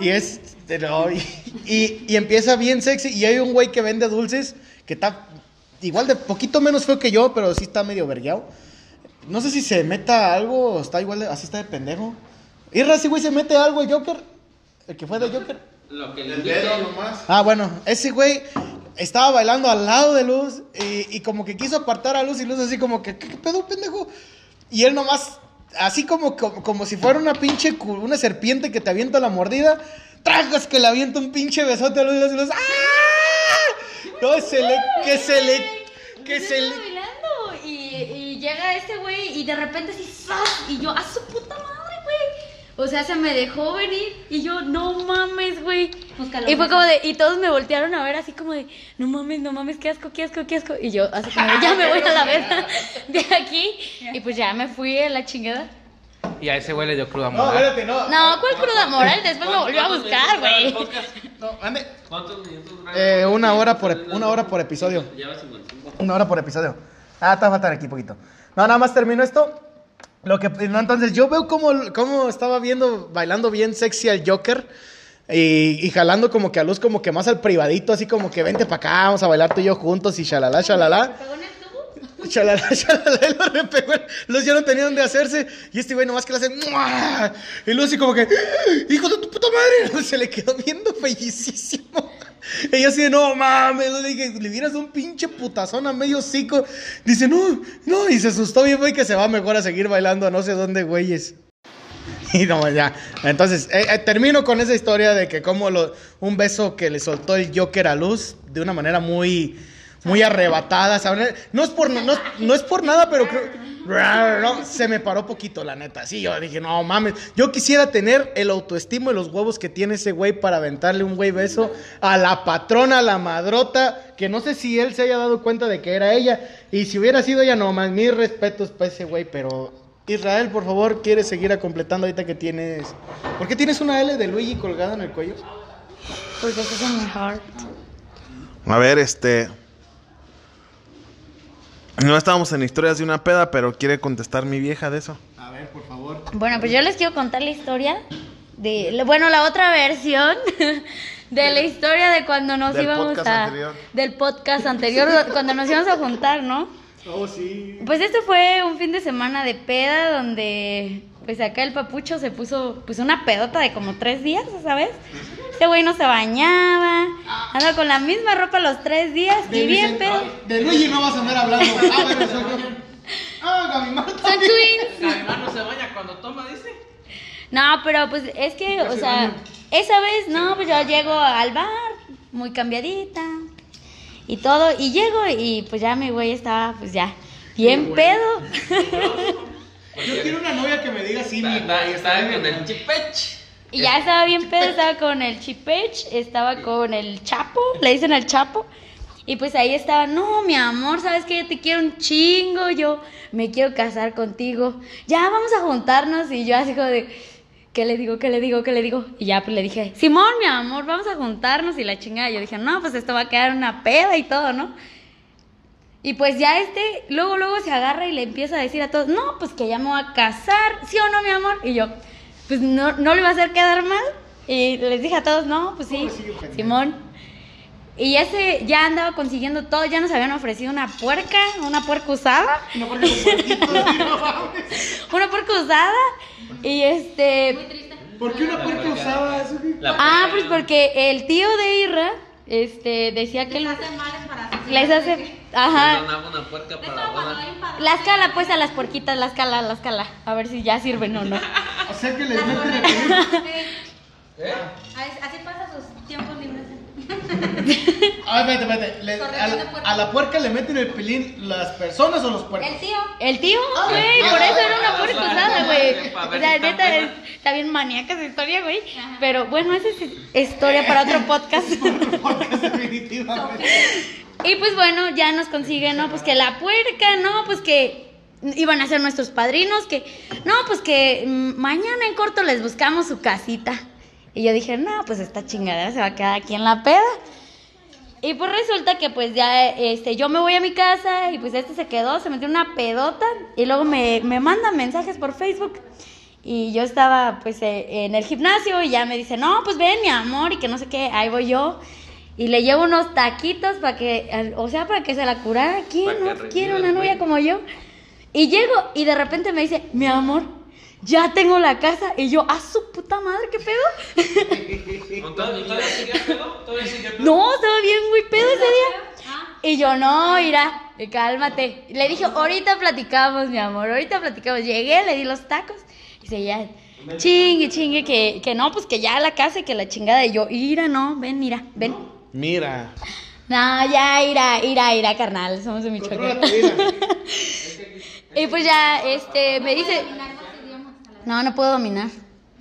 S1: Y es. no, y, y- y empieza bien sexy. Y hay un güey que vende dulces que está igual de poquito menos feo que yo, pero sí está medio vergueado. No sé si se meta algo o está igual de. Así está de pendejo. Irra, ese güey se mete algo, el Joker. El que fue de Joker.
S3: Lo que le
S2: El dedo nomás.
S1: Ah, bueno, ese güey estaba bailando al lado de Luz y, y como que quiso apartar a Luz y Luz así como que, ¿qué, qué pedo, pendejo? Y él nomás así como, como, como si fuera una pinche, una serpiente que te avienta la mordida, tragas que le avienta un pinche besote a los y los, ¡ah! No, se le, que se le, que se
S6: estaba
S1: le...
S6: bailando y, y llega este güey y de repente así, ¡zas! Y yo, ¡a su puta! O sea, se me dejó venir y yo, no mames, güey. Y fue como de, y todos me voltearon a ver así como de, no mames, no mames, qué asco, qué asco, qué asco. Y yo, así como, de, ya me voy a la verga de aquí. Y pues ya me fui a la chingada.
S4: Y a ese güey le dio cruda
S1: No,
S4: moral.
S1: espérate, no.
S6: No, ¿cuál cruda moral? Después me volvió a
S3: ¿Cuántos
S6: buscar, güey.
S1: No, ande.
S3: ¿Cuántos minutos?
S1: Eh, una hora por, una hora por episodio.
S3: Lleva 55.
S1: Una hora por episodio. Ah, te va a faltar aquí poquito. No, nada más termino esto. Lo que, no, entonces yo veo cómo, estaba viendo, bailando bien sexy al Joker. Y, y jalando como que a luz, como que más al privadito, así como que vente para acá, vamos a bailar tú y yo juntos y shalala, shalala.
S6: ¿Pegó en el tubo?
S1: Los ya no tenían dónde hacerse. Y este güey nomás que le hace. Y luego así como que. ¡Hijo de tu puta madre! Se le quedó viendo felicísimo. Y yo así de, no mames. Le dije, le vieras un pinche putazón a medio hocico. Dice, no, no. Y se asustó bien, güey, que se va mejor a seguir bailando a no sé dónde, güeyes. Y no, ya. Entonces, eh, eh, termino con esa historia de que como lo, un beso que le soltó el Joker a Luz de una manera muy, muy arrebatada. ¿saben? No es por, no, es- no es por nada, pero creo... se me paró poquito, la neta. Sí, yo dije, no mames. Yo quisiera tener el autoestima y los huevos que tiene ese güey para aventarle un güey beso a la patrona, a la madrota, que no sé si él se haya dado cuenta de que era ella. Y si hubiera sido ella, no más, mis respetos para ese güey, pero Israel, por favor, ¿quieres seguir a completando ahorita que tienes... ¿Por qué tienes una L de Luigi colgada en el cuello?
S6: Porque eso es en mi heart.
S2: A ver, este. No estábamos en historias de una peda, pero quiere contestar mi vieja de eso.
S1: A ver, por favor.
S6: Bueno, pues yo les quiero contar la historia de, bueno, la otra versión de la historia de cuando nos
S2: Del
S6: íbamos
S2: podcast
S6: a
S2: anterior.
S6: del podcast anterior cuando nos íbamos a juntar, ¿no?
S1: Oh, sí.
S6: Pues este fue un fin de semana de peda donde pues acá el papucho se puso pues una pedota de como tres días, ¿sabes? Este güey no se bañaba, anda con la misma ropa los tres días y bien pedo.
S1: De Luigi no vas a andar hablando. Ah, bueno, soy yo. Ah,
S6: twins.
S4: Mi no se baña cuando toma, dice.
S6: No, pero pues es que, o sea, esa vez, no, pues yo llego al bar, muy cambiadita y todo, y llego y pues ya mi güey estaba, pues ya, bien pedo.
S1: Yo quiero una novia que me diga sí, mi
S3: Está, está
S1: está
S3: con el chipech.
S6: Y ya estaba bien pedo, estaba con el chipech, estaba con el chapo, le dicen al chapo. Y pues ahí estaba, no, mi amor, ¿sabes qué? Yo te quiero un chingo, yo me quiero casar contigo. Ya vamos a juntarnos y yo así como de, ¿qué le digo? ¿Qué le digo? ¿Qué le digo? Y ya pues le dije, Simón, mi amor, vamos a juntarnos y la chingada. Yo dije, no, pues esto va a quedar una peda y todo, ¿no? Y pues ya este, luego, luego se agarra y le empieza a decir a todos, no, pues que ya me voy a casar, ¿sí o no, mi amor? Y yo, pues no, no le iba a hacer quedar mal. Y les dije a todos, no, pues sí, Simón. Y ese ya andaba consiguiendo todo, ya nos habían ofrecido una puerca, una puerca usada.
S1: Sí, no mames.
S6: Una puerca usada. Y este.
S1: ¿Por qué una puerca?
S3: La
S6: Ah, pues porque el tío de Irra, este, decía que. Les hace. Ajá.
S3: una puerca para la boda.
S6: La escala, pues a las puerquitas, la escala, la escala. A ver si ya sirven o no.
S1: O sea que les meten el
S6: Así pasa sus tiempos libres.
S1: A ver, espérate, espérate. Le- a, la, a la puerca le meten el pilín las personas o los puercos.
S6: tío. El tío,
S1: Ah,
S6: güey,
S1: ah,
S6: por eso era una
S3: ah,
S6: puerca
S3: ah,
S6: usada,
S3: ah,
S6: güey. O sea, neta, es- está bien maníaca esa historia, güey. Pero bueno, esa es historia para otro podcast.
S1: Podcast definitivamente.
S6: Y pues bueno, ya nos consiguen, ¿no? Pues que la puerca, ¿no? Pues que iban a ser nuestros padrinos, que no, pues que mm, mañana en corto les buscamos su casita. Y yo dije, no, pues esta chingadera se va a quedar aquí en la peda. Y pues resulta que pues ya este, yo me voy a mi casa y pues este se quedó, se metió una pedota y luego me, me mandan mensajes por Facebook. Y yo estaba pues eh, en el gimnasio y ya me dice, no, pues ven mi amor y que no sé qué, ahí voy yo. Y le llevo unos taquitos para que, o sea, para que se la curara. ¿Quién no quiere una novia como yo? Y llego y de repente me dice, mi amor, ya tengo la casa. Y yo, a su puta madre, ¿qué pedo?
S3: ¿Con toda mi vida sigue pedo? ¿Todavía pedo?
S6: No, estaba bien muy pedo ese día. Y yo, no, irá. eh, cálmate. Le dije, ahorita platicamos, mi amor, ahorita platicamos. Llegué, le di los tacos y seguía, chingue, chingue, que, que no, pues que ya la casa y que la chingada. Y yo, ira, no, ven, mira, ven.
S2: Mira.
S6: No, ya, ira, ira, ira, carnal, somos de Michoacán. y pues ya, este, me dice... No, no puedo dominar.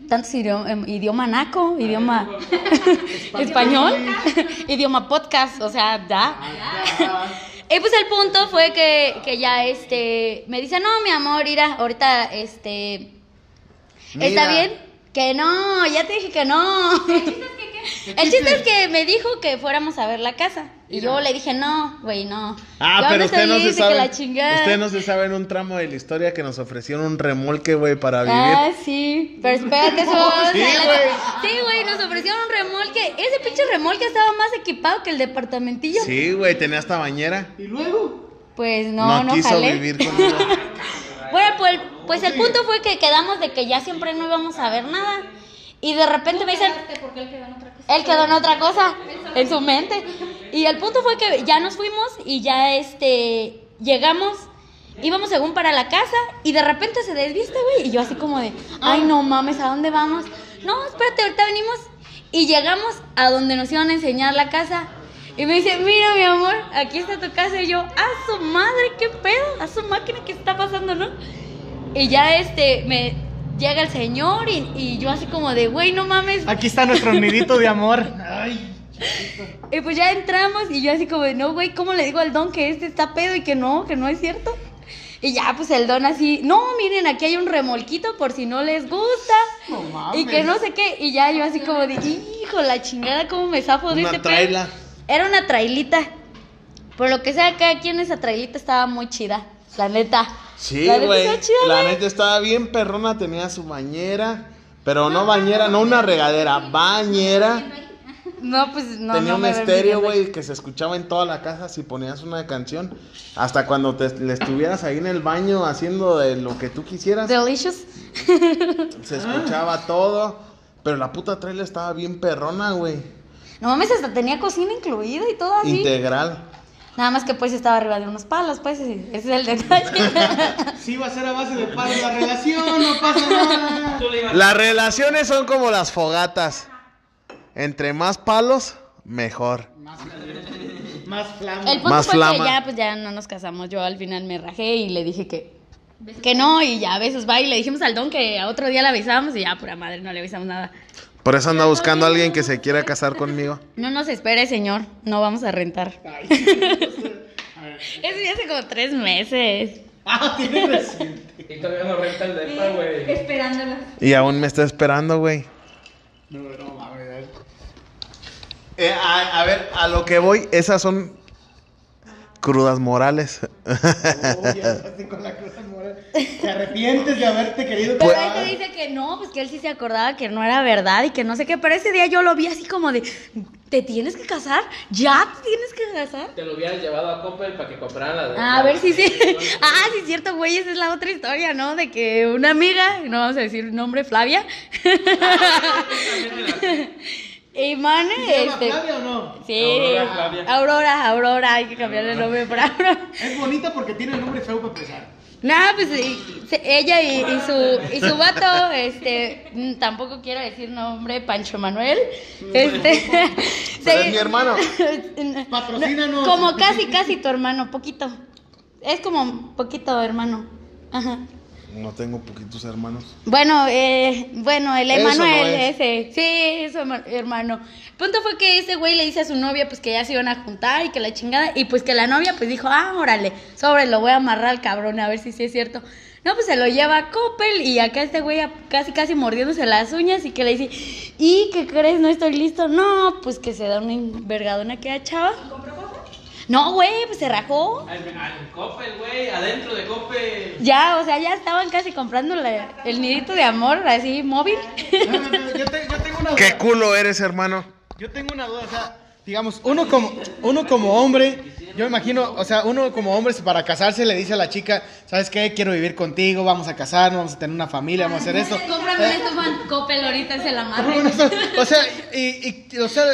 S6: Tantos idiomas, idioma naco, idioma español, idioma podcast, o sea, da. Y pues el punto fue que, que ya, este, me dice, no, mi amor, mira, ahorita, este, ¿está
S2: Mira.
S6: bien? Que no, ya te dije que no. El chiste es que me dijo que fuéramos a ver la casa. Y yo le dije, no, güey, no.
S2: Ah,
S6: Yo
S2: pero usted no se sabe. Usted no se sabe en un tramo de la historia que nos ofrecieron un remolque, güey, para vivir.
S6: Ah, sí, pero espérate, eso
S2: Sí, güey.
S6: Sí, güey, nos ofrecieron un remolque. Ese pinche remolque estaba más equipado que el departamentillo.
S2: Sí, güey, tenía hasta bañera.
S1: Y luego.
S6: Pues no, no,
S2: quiso
S6: jalé.
S2: vivir conmigo.
S6: Bueno, pues, pues el punto fue que quedamos de que ya siempre no íbamos a ver nada. Y de repente me dicen,
S5: Porque él quedó en otra cosa.
S6: él quedó en otra cosa, en su mente. Y el punto fue que ya nos fuimos y ya este llegamos, íbamos según para la casa y de repente se desviste, güey. Y yo así como de, ay no mames, ¿a dónde vamos? No, espérate, ahorita venimos. Y llegamos a donde nos iban a enseñar la casa. Y me dice, mira mi amor, aquí está tu casa. Y yo, a su madre, qué pedo, a su máquina, ¿qué está pasando, no? Y ya este, me llega el señor y, y yo así como de, güey, no mames,
S1: Aquí está nuestro nidito de amor. Ay.
S6: y pues ya entramos y yo así como de, no, güey, ¿cómo le digo al don que este está pedo y que no, que no es cierto? Y ya, pues el don así, no, miren, aquí hay un remolquito por si no les gusta.
S1: No mames.
S6: y que no sé qué. Y ya yo así como de, hijo, la chingada, ¿cómo me zafo de
S2: Una
S6: este
S2: traila.
S6: pedo? Era una trailita. Por lo que sea, cada quien esa trailita estaba muy chida. La neta.
S2: Sí, güey. La neta estaba bien perrona, tenía su bañera. Pero no bañera, no una regadera, bañera.
S6: No, pues no.
S2: tenía
S6: no
S2: un estéreo, güey, que se escuchaba en toda la casa si ponías una canción. Hasta cuando te, le estuvieras ahí en el baño haciendo de lo que tú quisieras,
S6: Delicious.
S2: se escuchaba todo. Pero la puta trailer estaba bien perrona, güey.
S6: No mames, hasta tenía cocina incluida y todo así.
S2: Integral.
S6: Nada más que pues estaba arriba de unos palos, pues ese es el detalle.
S1: Sí, va a ser a base de palos la relación, no pasa nada.
S2: Las relaciones son como las fogatas. Entre más palos, mejor.
S1: Más flama.
S6: El punto
S2: Más
S6: fue
S2: flama.
S6: que ya pues ya no nos casamos. Yo al final me rajé y le dije que que no y ya besos va y le dijimos al don que a otro día le avisábamos y ya pura madre no le avisamos nada.
S2: Por eso anda buscando a alguien que se quiera casar conmigo.
S6: No nos espere, señor, no vamos a rentar. Eso ya hace como tres meses.
S1: Ah, tiene reciente.
S4: Y todavía no renta el depa, güey.
S5: Esperándolo.
S2: Y aún me está esperando, güey.
S1: No, no mames.
S2: Eh, a, a ver, a lo que voy, esas son crudas morales.
S1: Oh, ya con la cruz moral. Te arrepientes de haberte querido
S6: Pero
S1: casar?
S6: ahí te dice que no, pues que él sí se acordaba que no era verdad y que no sé qué. Pero ese día yo lo vi así como de, ¿te tienes que casar? ¿Ya te tienes que casar?
S4: Te lo hubieras llevado a Coppel para que compraran la de.
S6: Ah, a ver si sí. Ah, sí, es cierto, güey. Esa es la otra historia, ¿no? De que una amiga, no vamos a decir el nombre, Flavia. y Mane,
S1: ¿Se llama
S6: este.
S1: Flavia o no?
S6: Sí,
S4: Aurora, Flavia.
S6: Aurora, Aurora, hay que cambiarle el nombre por Aurora.
S1: Es bonita porque tiene el nombre feo para empezar.
S6: Nada, pues y- se- ella y, y su y su vato, este, mm, tampoco quiero decir nombre, Pancho Manuel, este,
S2: Pero es mi hermano.
S1: Patrocínanos.
S6: como casi, casi tu hermano, poquito, es como poquito hermano, ajá.
S2: No tengo poquitos hermanos.
S6: Bueno, eh, bueno, el Emanuel,
S2: no es.
S6: ese, sí, su herma- hermano. El punto fue que ese güey le dice a su novia, pues que ya se iban a juntar y que la chingada, y pues que la novia pues dijo, ah, órale, sobre, lo voy a amarrar al cabrón, a ver si sí es cierto. No, pues se lo lleva a Coppel y acá este güey casi, casi mordiéndose las uñas y que le dice, ¿y qué crees? No estoy listo. No, pues que se da una envergadona que a chava. No, güey, pues se rajó.
S4: Al, al Coppel, güey, adentro de Coppel.
S6: Ya, o sea, ya estaban casi comprando la- el nidito de amor, así, móvil.
S1: No, no, no, yo, te- yo tengo una duda.
S2: ¿Qué culo eres, hermano?
S1: Yo tengo una duda, o sea, digamos, uno como, uno como hombre, yo me imagino, o sea, uno como hombre para casarse le dice a la chica, ¿sabes qué? Quiero vivir contigo, vamos a casarnos, vamos a tener una familia, vamos a hacer esto.
S6: Cómprame
S1: Eh,
S6: esto, Juan Coppel, ahorita se la madre.
S1: O sea, y, y- o sea,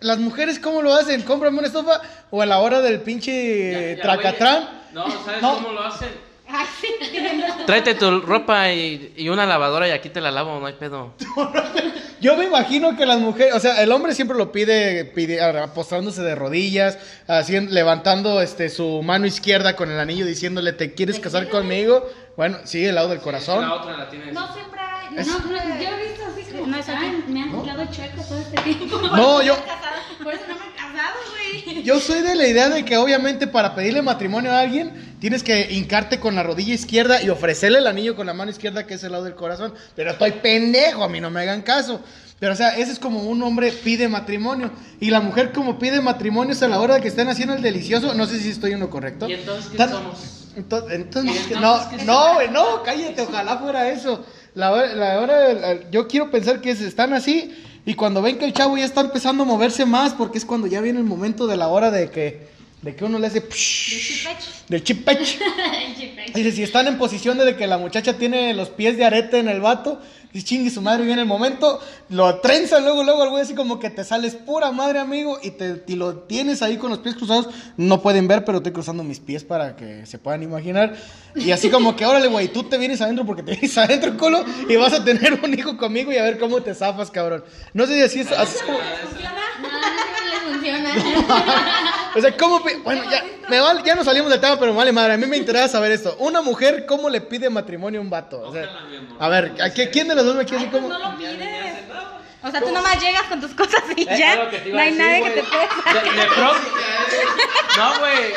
S1: las mujeres cómo lo hacen, cómprame una estufa o a la hora del pinche tracatrán.
S4: No, ¿sabes
S1: No.
S4: cómo lo hacen? Tráete tu ropa y, y una lavadora y aquí te la lavo, no hay pedo.
S1: Yo me imagino que las mujeres, o sea, el hombre siempre lo pide, pide apostrándose de rodillas, así, levantando este su mano izquierda con el anillo diciéndole, ¿te quieres casar conmigo? Bueno, sí, el lado del corazón.
S4: La otra la tienes.
S6: No siempre hay. No,
S1: Es-
S6: no, yo he visto así como.
S5: No.
S6: Ay, me han tirado chueco todo este tiempo.
S1: No, yo-
S6: Por eso no me he casado, güey.
S1: Yo soy de la idea de que obviamente para pedirle matrimonio a alguien tienes que hincarte con la rodilla izquierda y ofrecerle el anillo con la mano izquierda que es el lado del corazón. Pero estoy pendejo, a mí no me hagan caso. Pero o sea, ese es como un hombre pide matrimonio. Y la mujer como pide matrimonio es a la hora de que están haciendo el delicioso. No sé si estoy en lo correcto.
S4: ¿Y entonces qué
S1: Tan-
S4: somos?
S1: Entonces, entonces,
S4: ¿Y
S1: que-
S4: entonces
S1: no, no, güey, no, cállate, ojalá fuera eso. La, hora- la hora, la- yo quiero pensar que es- están así y cuando ven que el chavo ya está empezando a moverse más, porque es cuando ya viene el momento de la hora de que, de que uno le hace psh, del chipech. Dice, si están en posición de que la muchacha tiene los pies de arete en el vato, y chingue su madre viene el momento, lo trenza luego, luego al güey así como que te sales pura madre, amigo, y, te, y lo tienes ahí con los pies cruzados. No pueden ver, pero estoy cruzando mis pies para que se puedan imaginar. Y así como que, órale, güey, tú te vienes adentro porque te vienes adentro, culo, y vas a tener un hijo conmigo y a ver cómo te zafas, cabrón. No sé si así es, así es como...
S6: Funciona.
S1: O sea, ¿cómo? Bueno, ya, me vale- ya nos salimos del tema, pero me vale madre. A mí me interesa saber esto. Una mujer, ¿cómo le pide matrimonio a un vato? O sea, a ver, ¿a qué- ¿quién de los dos me quiere decir cómo?
S5: No lo pides. O sea, tú nomás llegas con tus cosas y
S4: Eh,
S5: ya. No hay nadie que te pueda
S4: De, de pronto. No, güey.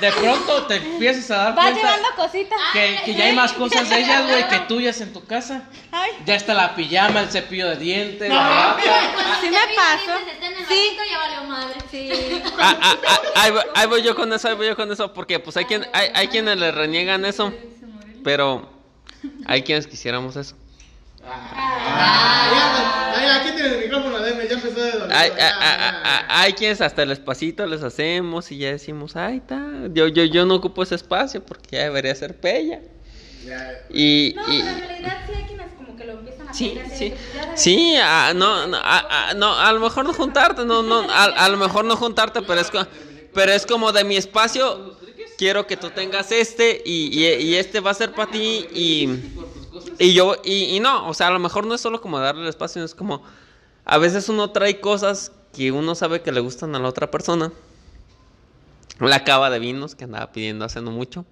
S4: De pronto te empiezas a dar
S5: Vas
S4: cuenta
S5: llevando cositas.
S4: que, que ya hay más cosas de ellas, güey, que tuyas en tu casa.
S5: Ay,
S4: Ya está la pijama, el cepillo de dientes, la bata.
S5: sí me pasó.
S6: Sí.
S5: Sí.
S6: ya valió madre.
S5: Sí.
S3: Ah, ah, ah, ahí, voy, ahí voy yo con eso, ahí voy yo con eso, porque pues hay, quien, hay, hay quienes le reniegan eso, pero hay quienes quisiéramos eso.
S1: Ya, ya, ya, quiten el micrófono, deme, ya empezó de doler.
S3: Hay,
S1: ya,
S3: ah, ah,
S1: ya,
S3: ah,
S1: ya.
S3: hay quienes hasta el espacito les hacemos y ya decimos, ay, está, yo, yo, yo no ocupo ese espacio porque ya debería ser pella. Y,
S5: No,
S3: y-
S5: pero en realidad sí hay quienes como que lo empiezan a
S3: Sí,
S5: así
S3: sí.
S5: ya
S3: Sí, ah, no, no, ah, ah, no, a lo mejor no juntarte, no, no, a, a lo mejor no juntarte, pero es, pero es como de mi espacio, quiero que tú tengas este y, y- y este va a ser para ti y, y yo, y, y no, o sea, a lo mejor no es solo como darle el espacio, es como, a veces uno trae cosas que uno sabe que le gustan a la otra persona. La cava de vinos que andaba pidiendo hace no mucho.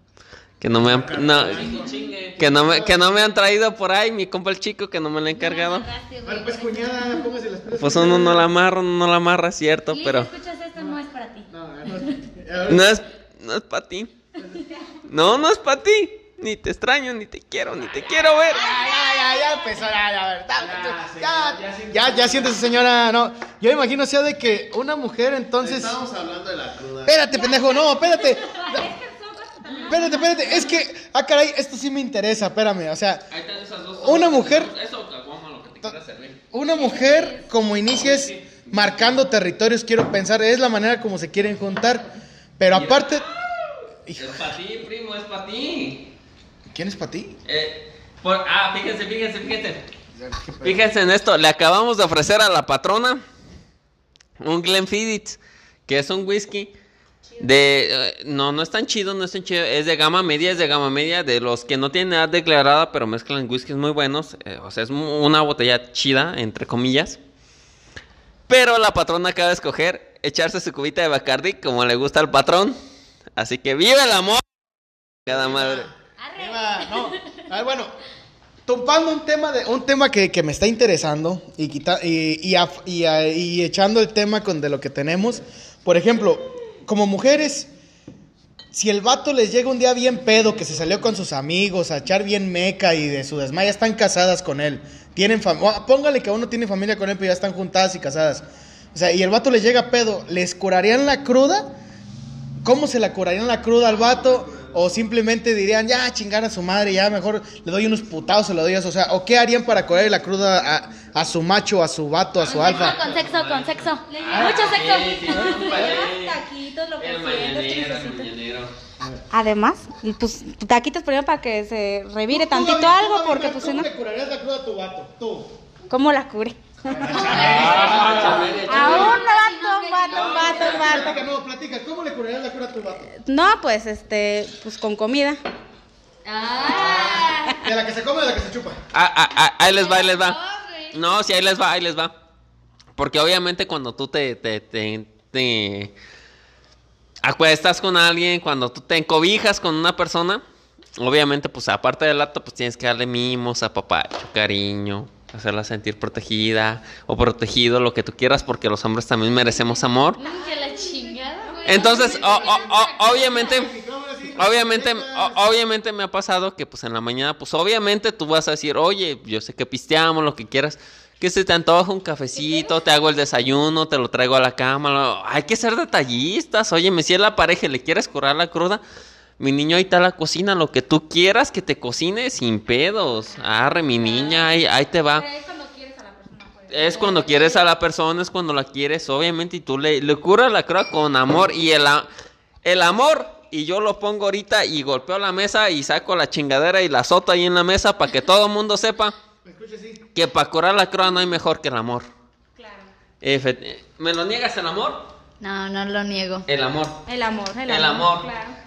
S3: Que no me han, no, que no me, que no me han traído por ahí, mi compa el chico que no me lo ha encargado.
S1: Pues cuñada, póngase las pilas.
S3: Pues uno no la amarra, uno no la amarra, cierto, pero
S6: escuchas esto, no es para ti.
S1: No
S3: es, no es para ti. No, no es para ti. Ni te extraño, ni te quiero, ni te quiero ver.
S1: Ya, ya, ya, ya empezó, ya, ya, ya, ya, ya, ya siéntese, señora, no. Yo me imagino sea de que una mujer entonces...
S2: Estamos hablando de la cruda.
S1: Espérate, pendejo, no, espérate. Espérate, espérate, es que, ah, caray, esto sí me interesa, espérame, o sea, una mujer, una mujer como inicies marcando territorios, quiero pensar, es la manera como se quieren juntar, pero aparte,
S3: Es para ti, primo, es para ti.
S1: ¿Quién es para ti?
S3: Eh, por- ah, fíjense, fíjense, fíjense. Fíjense en esto, le acabamos de ofrecer a la patrona un Glenfiddich, que es un whisky de... eh, no, no es tan chido, no es tan chido, es de gama media, es de gama media, de los que no tienen edad declarada, pero mezclan whiskies muy buenos, eh, o sea, es una botella chida, entre comillas. Pero la patrona acaba de escoger echarse su cubita de Bacardi como le gusta al patrón. Así que vive el amor. Cada madre.
S1: Iba- no, a ver, bueno, topando un tema de un tema que, que me está interesando y, quita- y, y y echando el tema de lo que tenemos. Por ejemplo, como mujeres, si el vato les llega un día bien pedo, que se salió con sus amigos a echar bien meca y de su desmaya están casadas con él. Tienen póngale que uno tiene familia con él, pero ya están juntadas y casadas. O sea, y el vato les llega pedo, ¿les curarían la cruda? ¿Cómo se la curarían la cruda al vato? O simplemente dirían, ya chingar a su madre, ya mejor le doy unos putados, se lo doy eso. O sea, ¿o qué harían para curarle la cruda a, a su macho, a su vato, a su alfa?
S6: Con sexo, con sexo.
S5: Ah,
S6: Mucho sexo.
S5: Taquitos, lo que Además, pues taquitos primero para que se revire tantito algo, porque pues si no,
S1: ¿Cómo le curarías la cruda a tu vato? Tú.
S5: ¿cómo la cubre? Aún no vato, vato, vato, vato.
S1: Platica, no, platica. ¿Cómo le curarías la cura a tu vato?
S5: No, pues este, pues con comida.
S6: Ah.
S1: ¿De la que se come o de la que se chupa?
S3: Ah, ah, ah, ahí les va, ahí les va. No, sí, ahí les va, ahí les va. Porque obviamente cuando tú te, te, te, te acuestas con alguien, cuando tú te encobijas con una persona, obviamente, pues aparte del acto, pues tienes que darle mimos, apapacho, cariño, hacerla sentir protegida o protegido, lo que tú quieras, porque los hombres también merecemos amor.
S6: Que la chingada, güey.
S3: Entonces, o- o- o- obviamente, obviamente, o- obviamente me ha pasado que pues en la mañana, pues obviamente tú vas a decir, oye, yo sé que pisteamos, lo que quieras, que se te antoja un cafecito, te hago el desayuno, te lo traigo a la cama, lo- hay que ser detallistas, oye, si es la pareja y le quieres curar la cruda, mi niño ahí está la cocina, lo que tú quieras que te cocine sin pedos, arre mi niña, ahí, ahí te va.
S5: Es cuando quieres a la persona. pues.
S3: Es cuando quieres a la persona, es cuando la quieres, obviamente, y tú le, le curas la cruda con amor. Y el, el amor, y yo lo pongo ahorita y golpeo la mesa y saco la chingadera y la azoto ahí en la mesa para que todo el mundo sepa que para curar la cruda no hay mejor que el amor.
S5: Claro.
S3: Efe- ¿Me lo niegas el amor?
S6: No, no lo niego.
S3: El amor.
S5: El amor, el,
S3: El amor.
S5: Claro.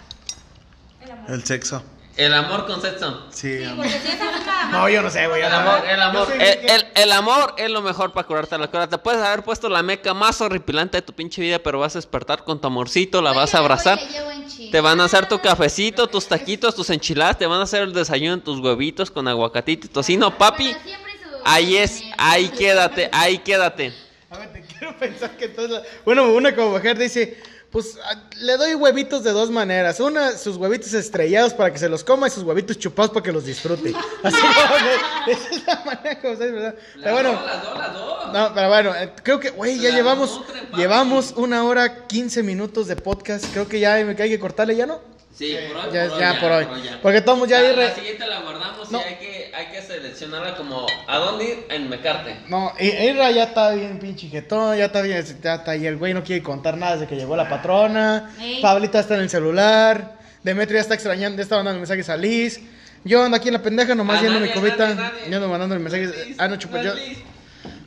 S5: El amor.
S2: El sexo.
S3: El amor con sexo.
S2: Sí,
S5: Sí,
S2: amor.
S5: porque si es amor.
S1: No, yo no sé, güey.
S3: El amor, el amor.
S1: Soy
S3: El,
S1: bien
S3: el- el amor es lo mejor para curarte la cruda. Te puedes haber puesto la meca más horripilante de tu pinche vida, pero vas a despertar con tu amorcito, la vas a abrazar. Te van a hacer tu cafecito, tus taquitos, tus enchiladas, te van a hacer el desayuno, tus huevitos con aguacatito y tocino, papi. Ahí es, ahí quédate, ahí quédate.
S1: A ver, te quiero pensar que entonces. la- Bueno, una como mujer dice: Pues le doy huevitos de dos maneras. Una, sus huevitos estrellados para que se los coma y sus huevitos chupados para que los disfrute. Así como que esa es la manera como se ¿verdad? Pero bueno. No, pero bueno, eh, creo que, güey, ya llevamos, llevamos una hora 15 minutos de podcast. Creo que ya me hay que cortarle, ¿ya no?
S3: Sí, por hoy.
S1: Ya,
S3: por
S1: ya,
S3: hoy,
S1: por hoy.
S3: ya.
S1: Porque todos ya
S3: la,
S1: re-
S3: la siguiente la guardamos
S1: No.
S3: y hay que, hay que seleccionarla como a dónde ir en Mecarte.
S1: No, I- Ira ya está bien pinche jetón, ya está bien, ya está ahí el güey, no quiere contar nada desde que llegó la patrona.
S6: Ey.
S1: Pablito está en el celular. Demetrio ya está extrañando, ya está mandando mensajes a Liz. Yo ando aquí en la pendeja nomás yendo mi
S3: nadie.
S1: Yo ando mandando mensajes.
S3: Liz,
S1: Ah, no, chupa,
S3: no
S1: yo.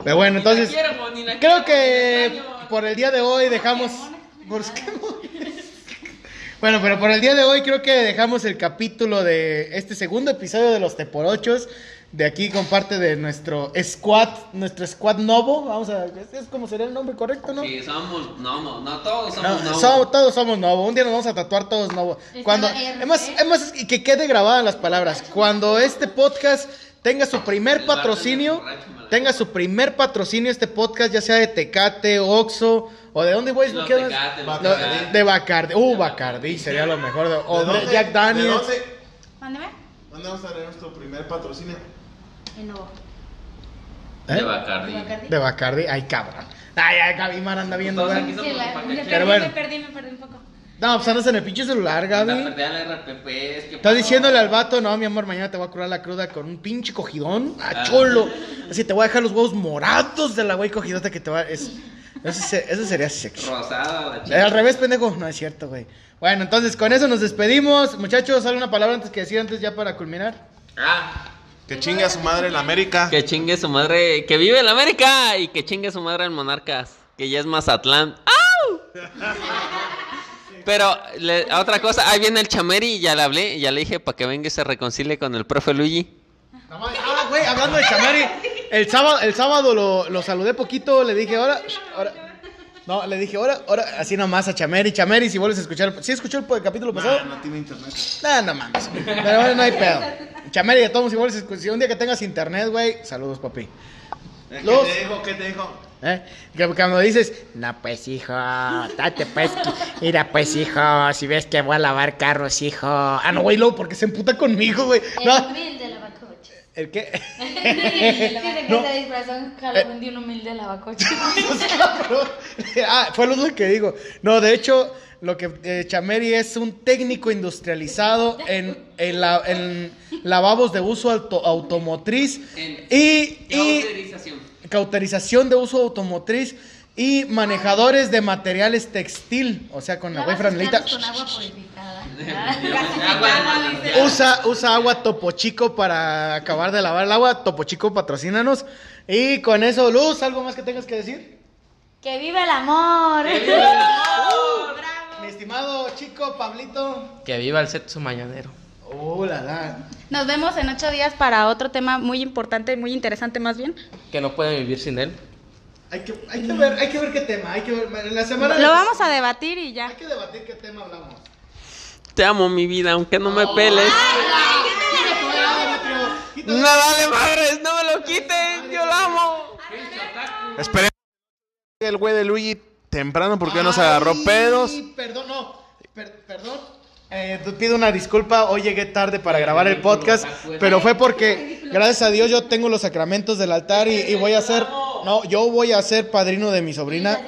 S1: Pero bueno,
S3: Ni la
S1: entonces.
S3: quiero, ni la
S1: Creo que por el día de hoy dejamos. ¿Por qué? Bueno, pero por el día de hoy creo que dejamos el capítulo de este segundo episodio de los Teporochos. De aquí con parte de nuestro squad, nuestro squad novo. Vamos a. ¿Es, es como sería el nombre correcto, no?
S3: Sí, somos, no, no, todos somos no.
S1: somos- todos somos novo. Un día nos vamos a tatuar todos novo. Cuando, hemos,
S6: ¿eh?
S1: hemos- y que quede grabadas las palabras. Cuando este podcast tenga su primer patrocinio, tenga su primer patrocinio este podcast, ya sea de Tecate, Oxo o de dónde güey, ¿qué?
S3: Tecate, Tecate.
S1: de Bacardi. Uh, Bacardi sería lo mejor. de- o
S2: ¿De
S1: de
S2: dónde-
S1: Jack
S2: ¿De
S1: Daniels.
S2: dónde,
S5: Mándeme.
S2: dónde vamos a tener nuestro primer patrocinio?
S5: En nuevo.
S1: ¿Eh?
S3: De Bacardi.
S1: De Bacardi. Ay, cabrón. Ay, ay, Gaby Mar anda viendo,
S3: Todos
S1: güey.
S3: aquí somos
S5: Sí, la-
S3: pa'
S5: me
S3: que-
S1: Pero
S5: perdí,
S1: bueno.
S5: me perdí, me perdí un poco.
S1: No, pues andas en el pinche celular, Gaby.
S3: perdí al RPP, es que
S1: Estás diciéndole al vato, no, mi amor, mañana te voy a curar la cruda con un pinche cogidón. Ah,
S3: Ah.
S1: cholo. Así te voy a dejar los huevos morados de la güey cogidota que te va. Es, eso, se- eso sería sexy.
S3: Rosada la
S1: Eh,
S3: chica.
S1: al revés, pendejo. No es cierto, güey. Bueno, entonces con eso nos despedimos. Muchachos, ¿sale una palabra antes que decir antes ya para culminar?
S3: Ah,
S2: Que chingue a su madre en América.
S3: que chingue su madre, que vive en América y que chingue su madre en Monarcas, que ya es Mazatlán. ¡Au! Pero le- otra cosa, ahí viene el chameri, ya le hablé, ya le dije para que venga y se reconcilie con el profe Luigi.
S1: Ah, güey, hablando de Chamari, el sábado, el sábado lo, lo saludé poquito, le dije, ahora, ahora. No, le dije, ahora, ahora, así nomás a Chameri. Chameri, si vuelves a escuchar. ¿Sí escuchó el, el capítulo pasado?
S2: Ah, no tiene internet.
S1: No, no mames. Pero bueno, no hay pedo. Chameri, de todos, si vuelves a escuchar. Si un día que tengas internet, güey, saludos, papi.
S2: ¿Qué
S1: Los-
S2: te dijo? ¿Qué te dijo?
S1: ¿Eh? Que cuando dices, no, pues hijo, date pues, mira pues hijo, si ves que voy a lavar carros, hijo. Ah, no, güey, luego porque se emputa conmigo, güey.
S6: El
S1: No,
S6: humilde lavacoche.
S1: ¿el qué?
S6: Dicen que
S1: No.
S6: se disfrazó en Halloween de un humilde lavacoche.
S1: Cabrón. ah, fue lo que digo. No, de hecho, lo que eh, Chameri es un técnico industrializado en, en, la- en lavabos de uso auto- automotriz
S3: En
S1: y, y
S3: Cauterización.
S1: Cauterización de uso automotriz y manejadores de materiales textil. O sea, con la güey
S6: Lavas tus
S1: franelita.
S6: con agua purificada.
S1: Usa, usa agua Topo Chico para acabar de lavar el agua. Topo Chico, patrocínanos. Y con eso, Luz, ¿algo más que tengas que decir?
S6: ¡Que vive el amor!
S1: Mi estimado chico, Pablito.
S4: Que viva el sexo mañanero.
S1: Oh, la, la.
S5: Nos vemos en ocho días para otro tema muy importante, muy interesante más bien.
S4: Que no pueden vivir sin él.
S1: Hay que, hay que ver, hay que ver qué tema. Hay que ver, en la semana.
S5: Lo vamos a debatir y ya.
S1: Hay que debatir qué tema hablamos.
S3: Te amo, mi vida, aunque no me peles. No vale madres, no me lo quiten, yo lo amo.
S2: Esperemos el güey de Luigi temprano porque nos agarró pedos.
S1: Ay, Perdón, no. per- perdón. Eh, pido una disculpa. Hoy llegué tarde para grabar el podcast. Pero fue porque, gracias a Dios, yo tengo los sacramentos del altar y, y voy a ser. No, yo voy a ser padrino de mi sobrina.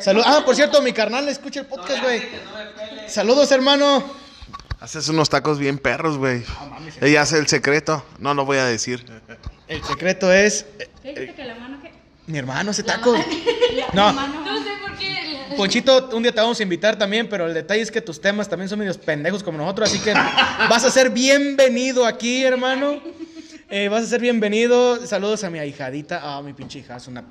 S1: Salud. Ah, por cierto, mi carnal escucha el podcast, güey. Saludos, hermano.
S2: Haces unos tacos bien perros, güey. Ella hace el secreto. No lo voy a decir.
S1: El secreto es.
S5: ¿Qué dijiste que la mano qué?
S1: Mi hermano hace tacos. No.
S6: No sé por qué.
S1: Ponchito, un día te vamos a invitar también, pero el detalle es que tus temas también son medios pendejos como nosotros, así que vas a ser bienvenido aquí, hermano. Eh, vas a ser bienvenido. Saludos a mi ahijadita. Ah, mi pinche hija, es una...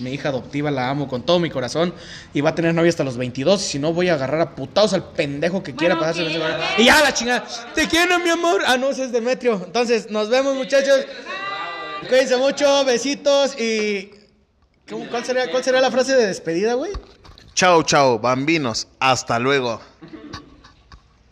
S1: Mi hija adoptiva, la amo con todo mi corazón. Y va a tener novia hasta los 22. Y si no, voy a agarrar a putados al pendejo que quiera pasarse.
S6: ok,
S1: Y ya, la chingada. Te quiero, mi amor. Ah, no, ese es Demetrio. Entonces, nos vemos, muchachos. Cuídense mucho. Besitos. Y... ¿Cómo- ¿Cuál sería, ¿Cuál sería la frase de despedida, güey?
S2: Chao, chao, bambinos. Hasta luego.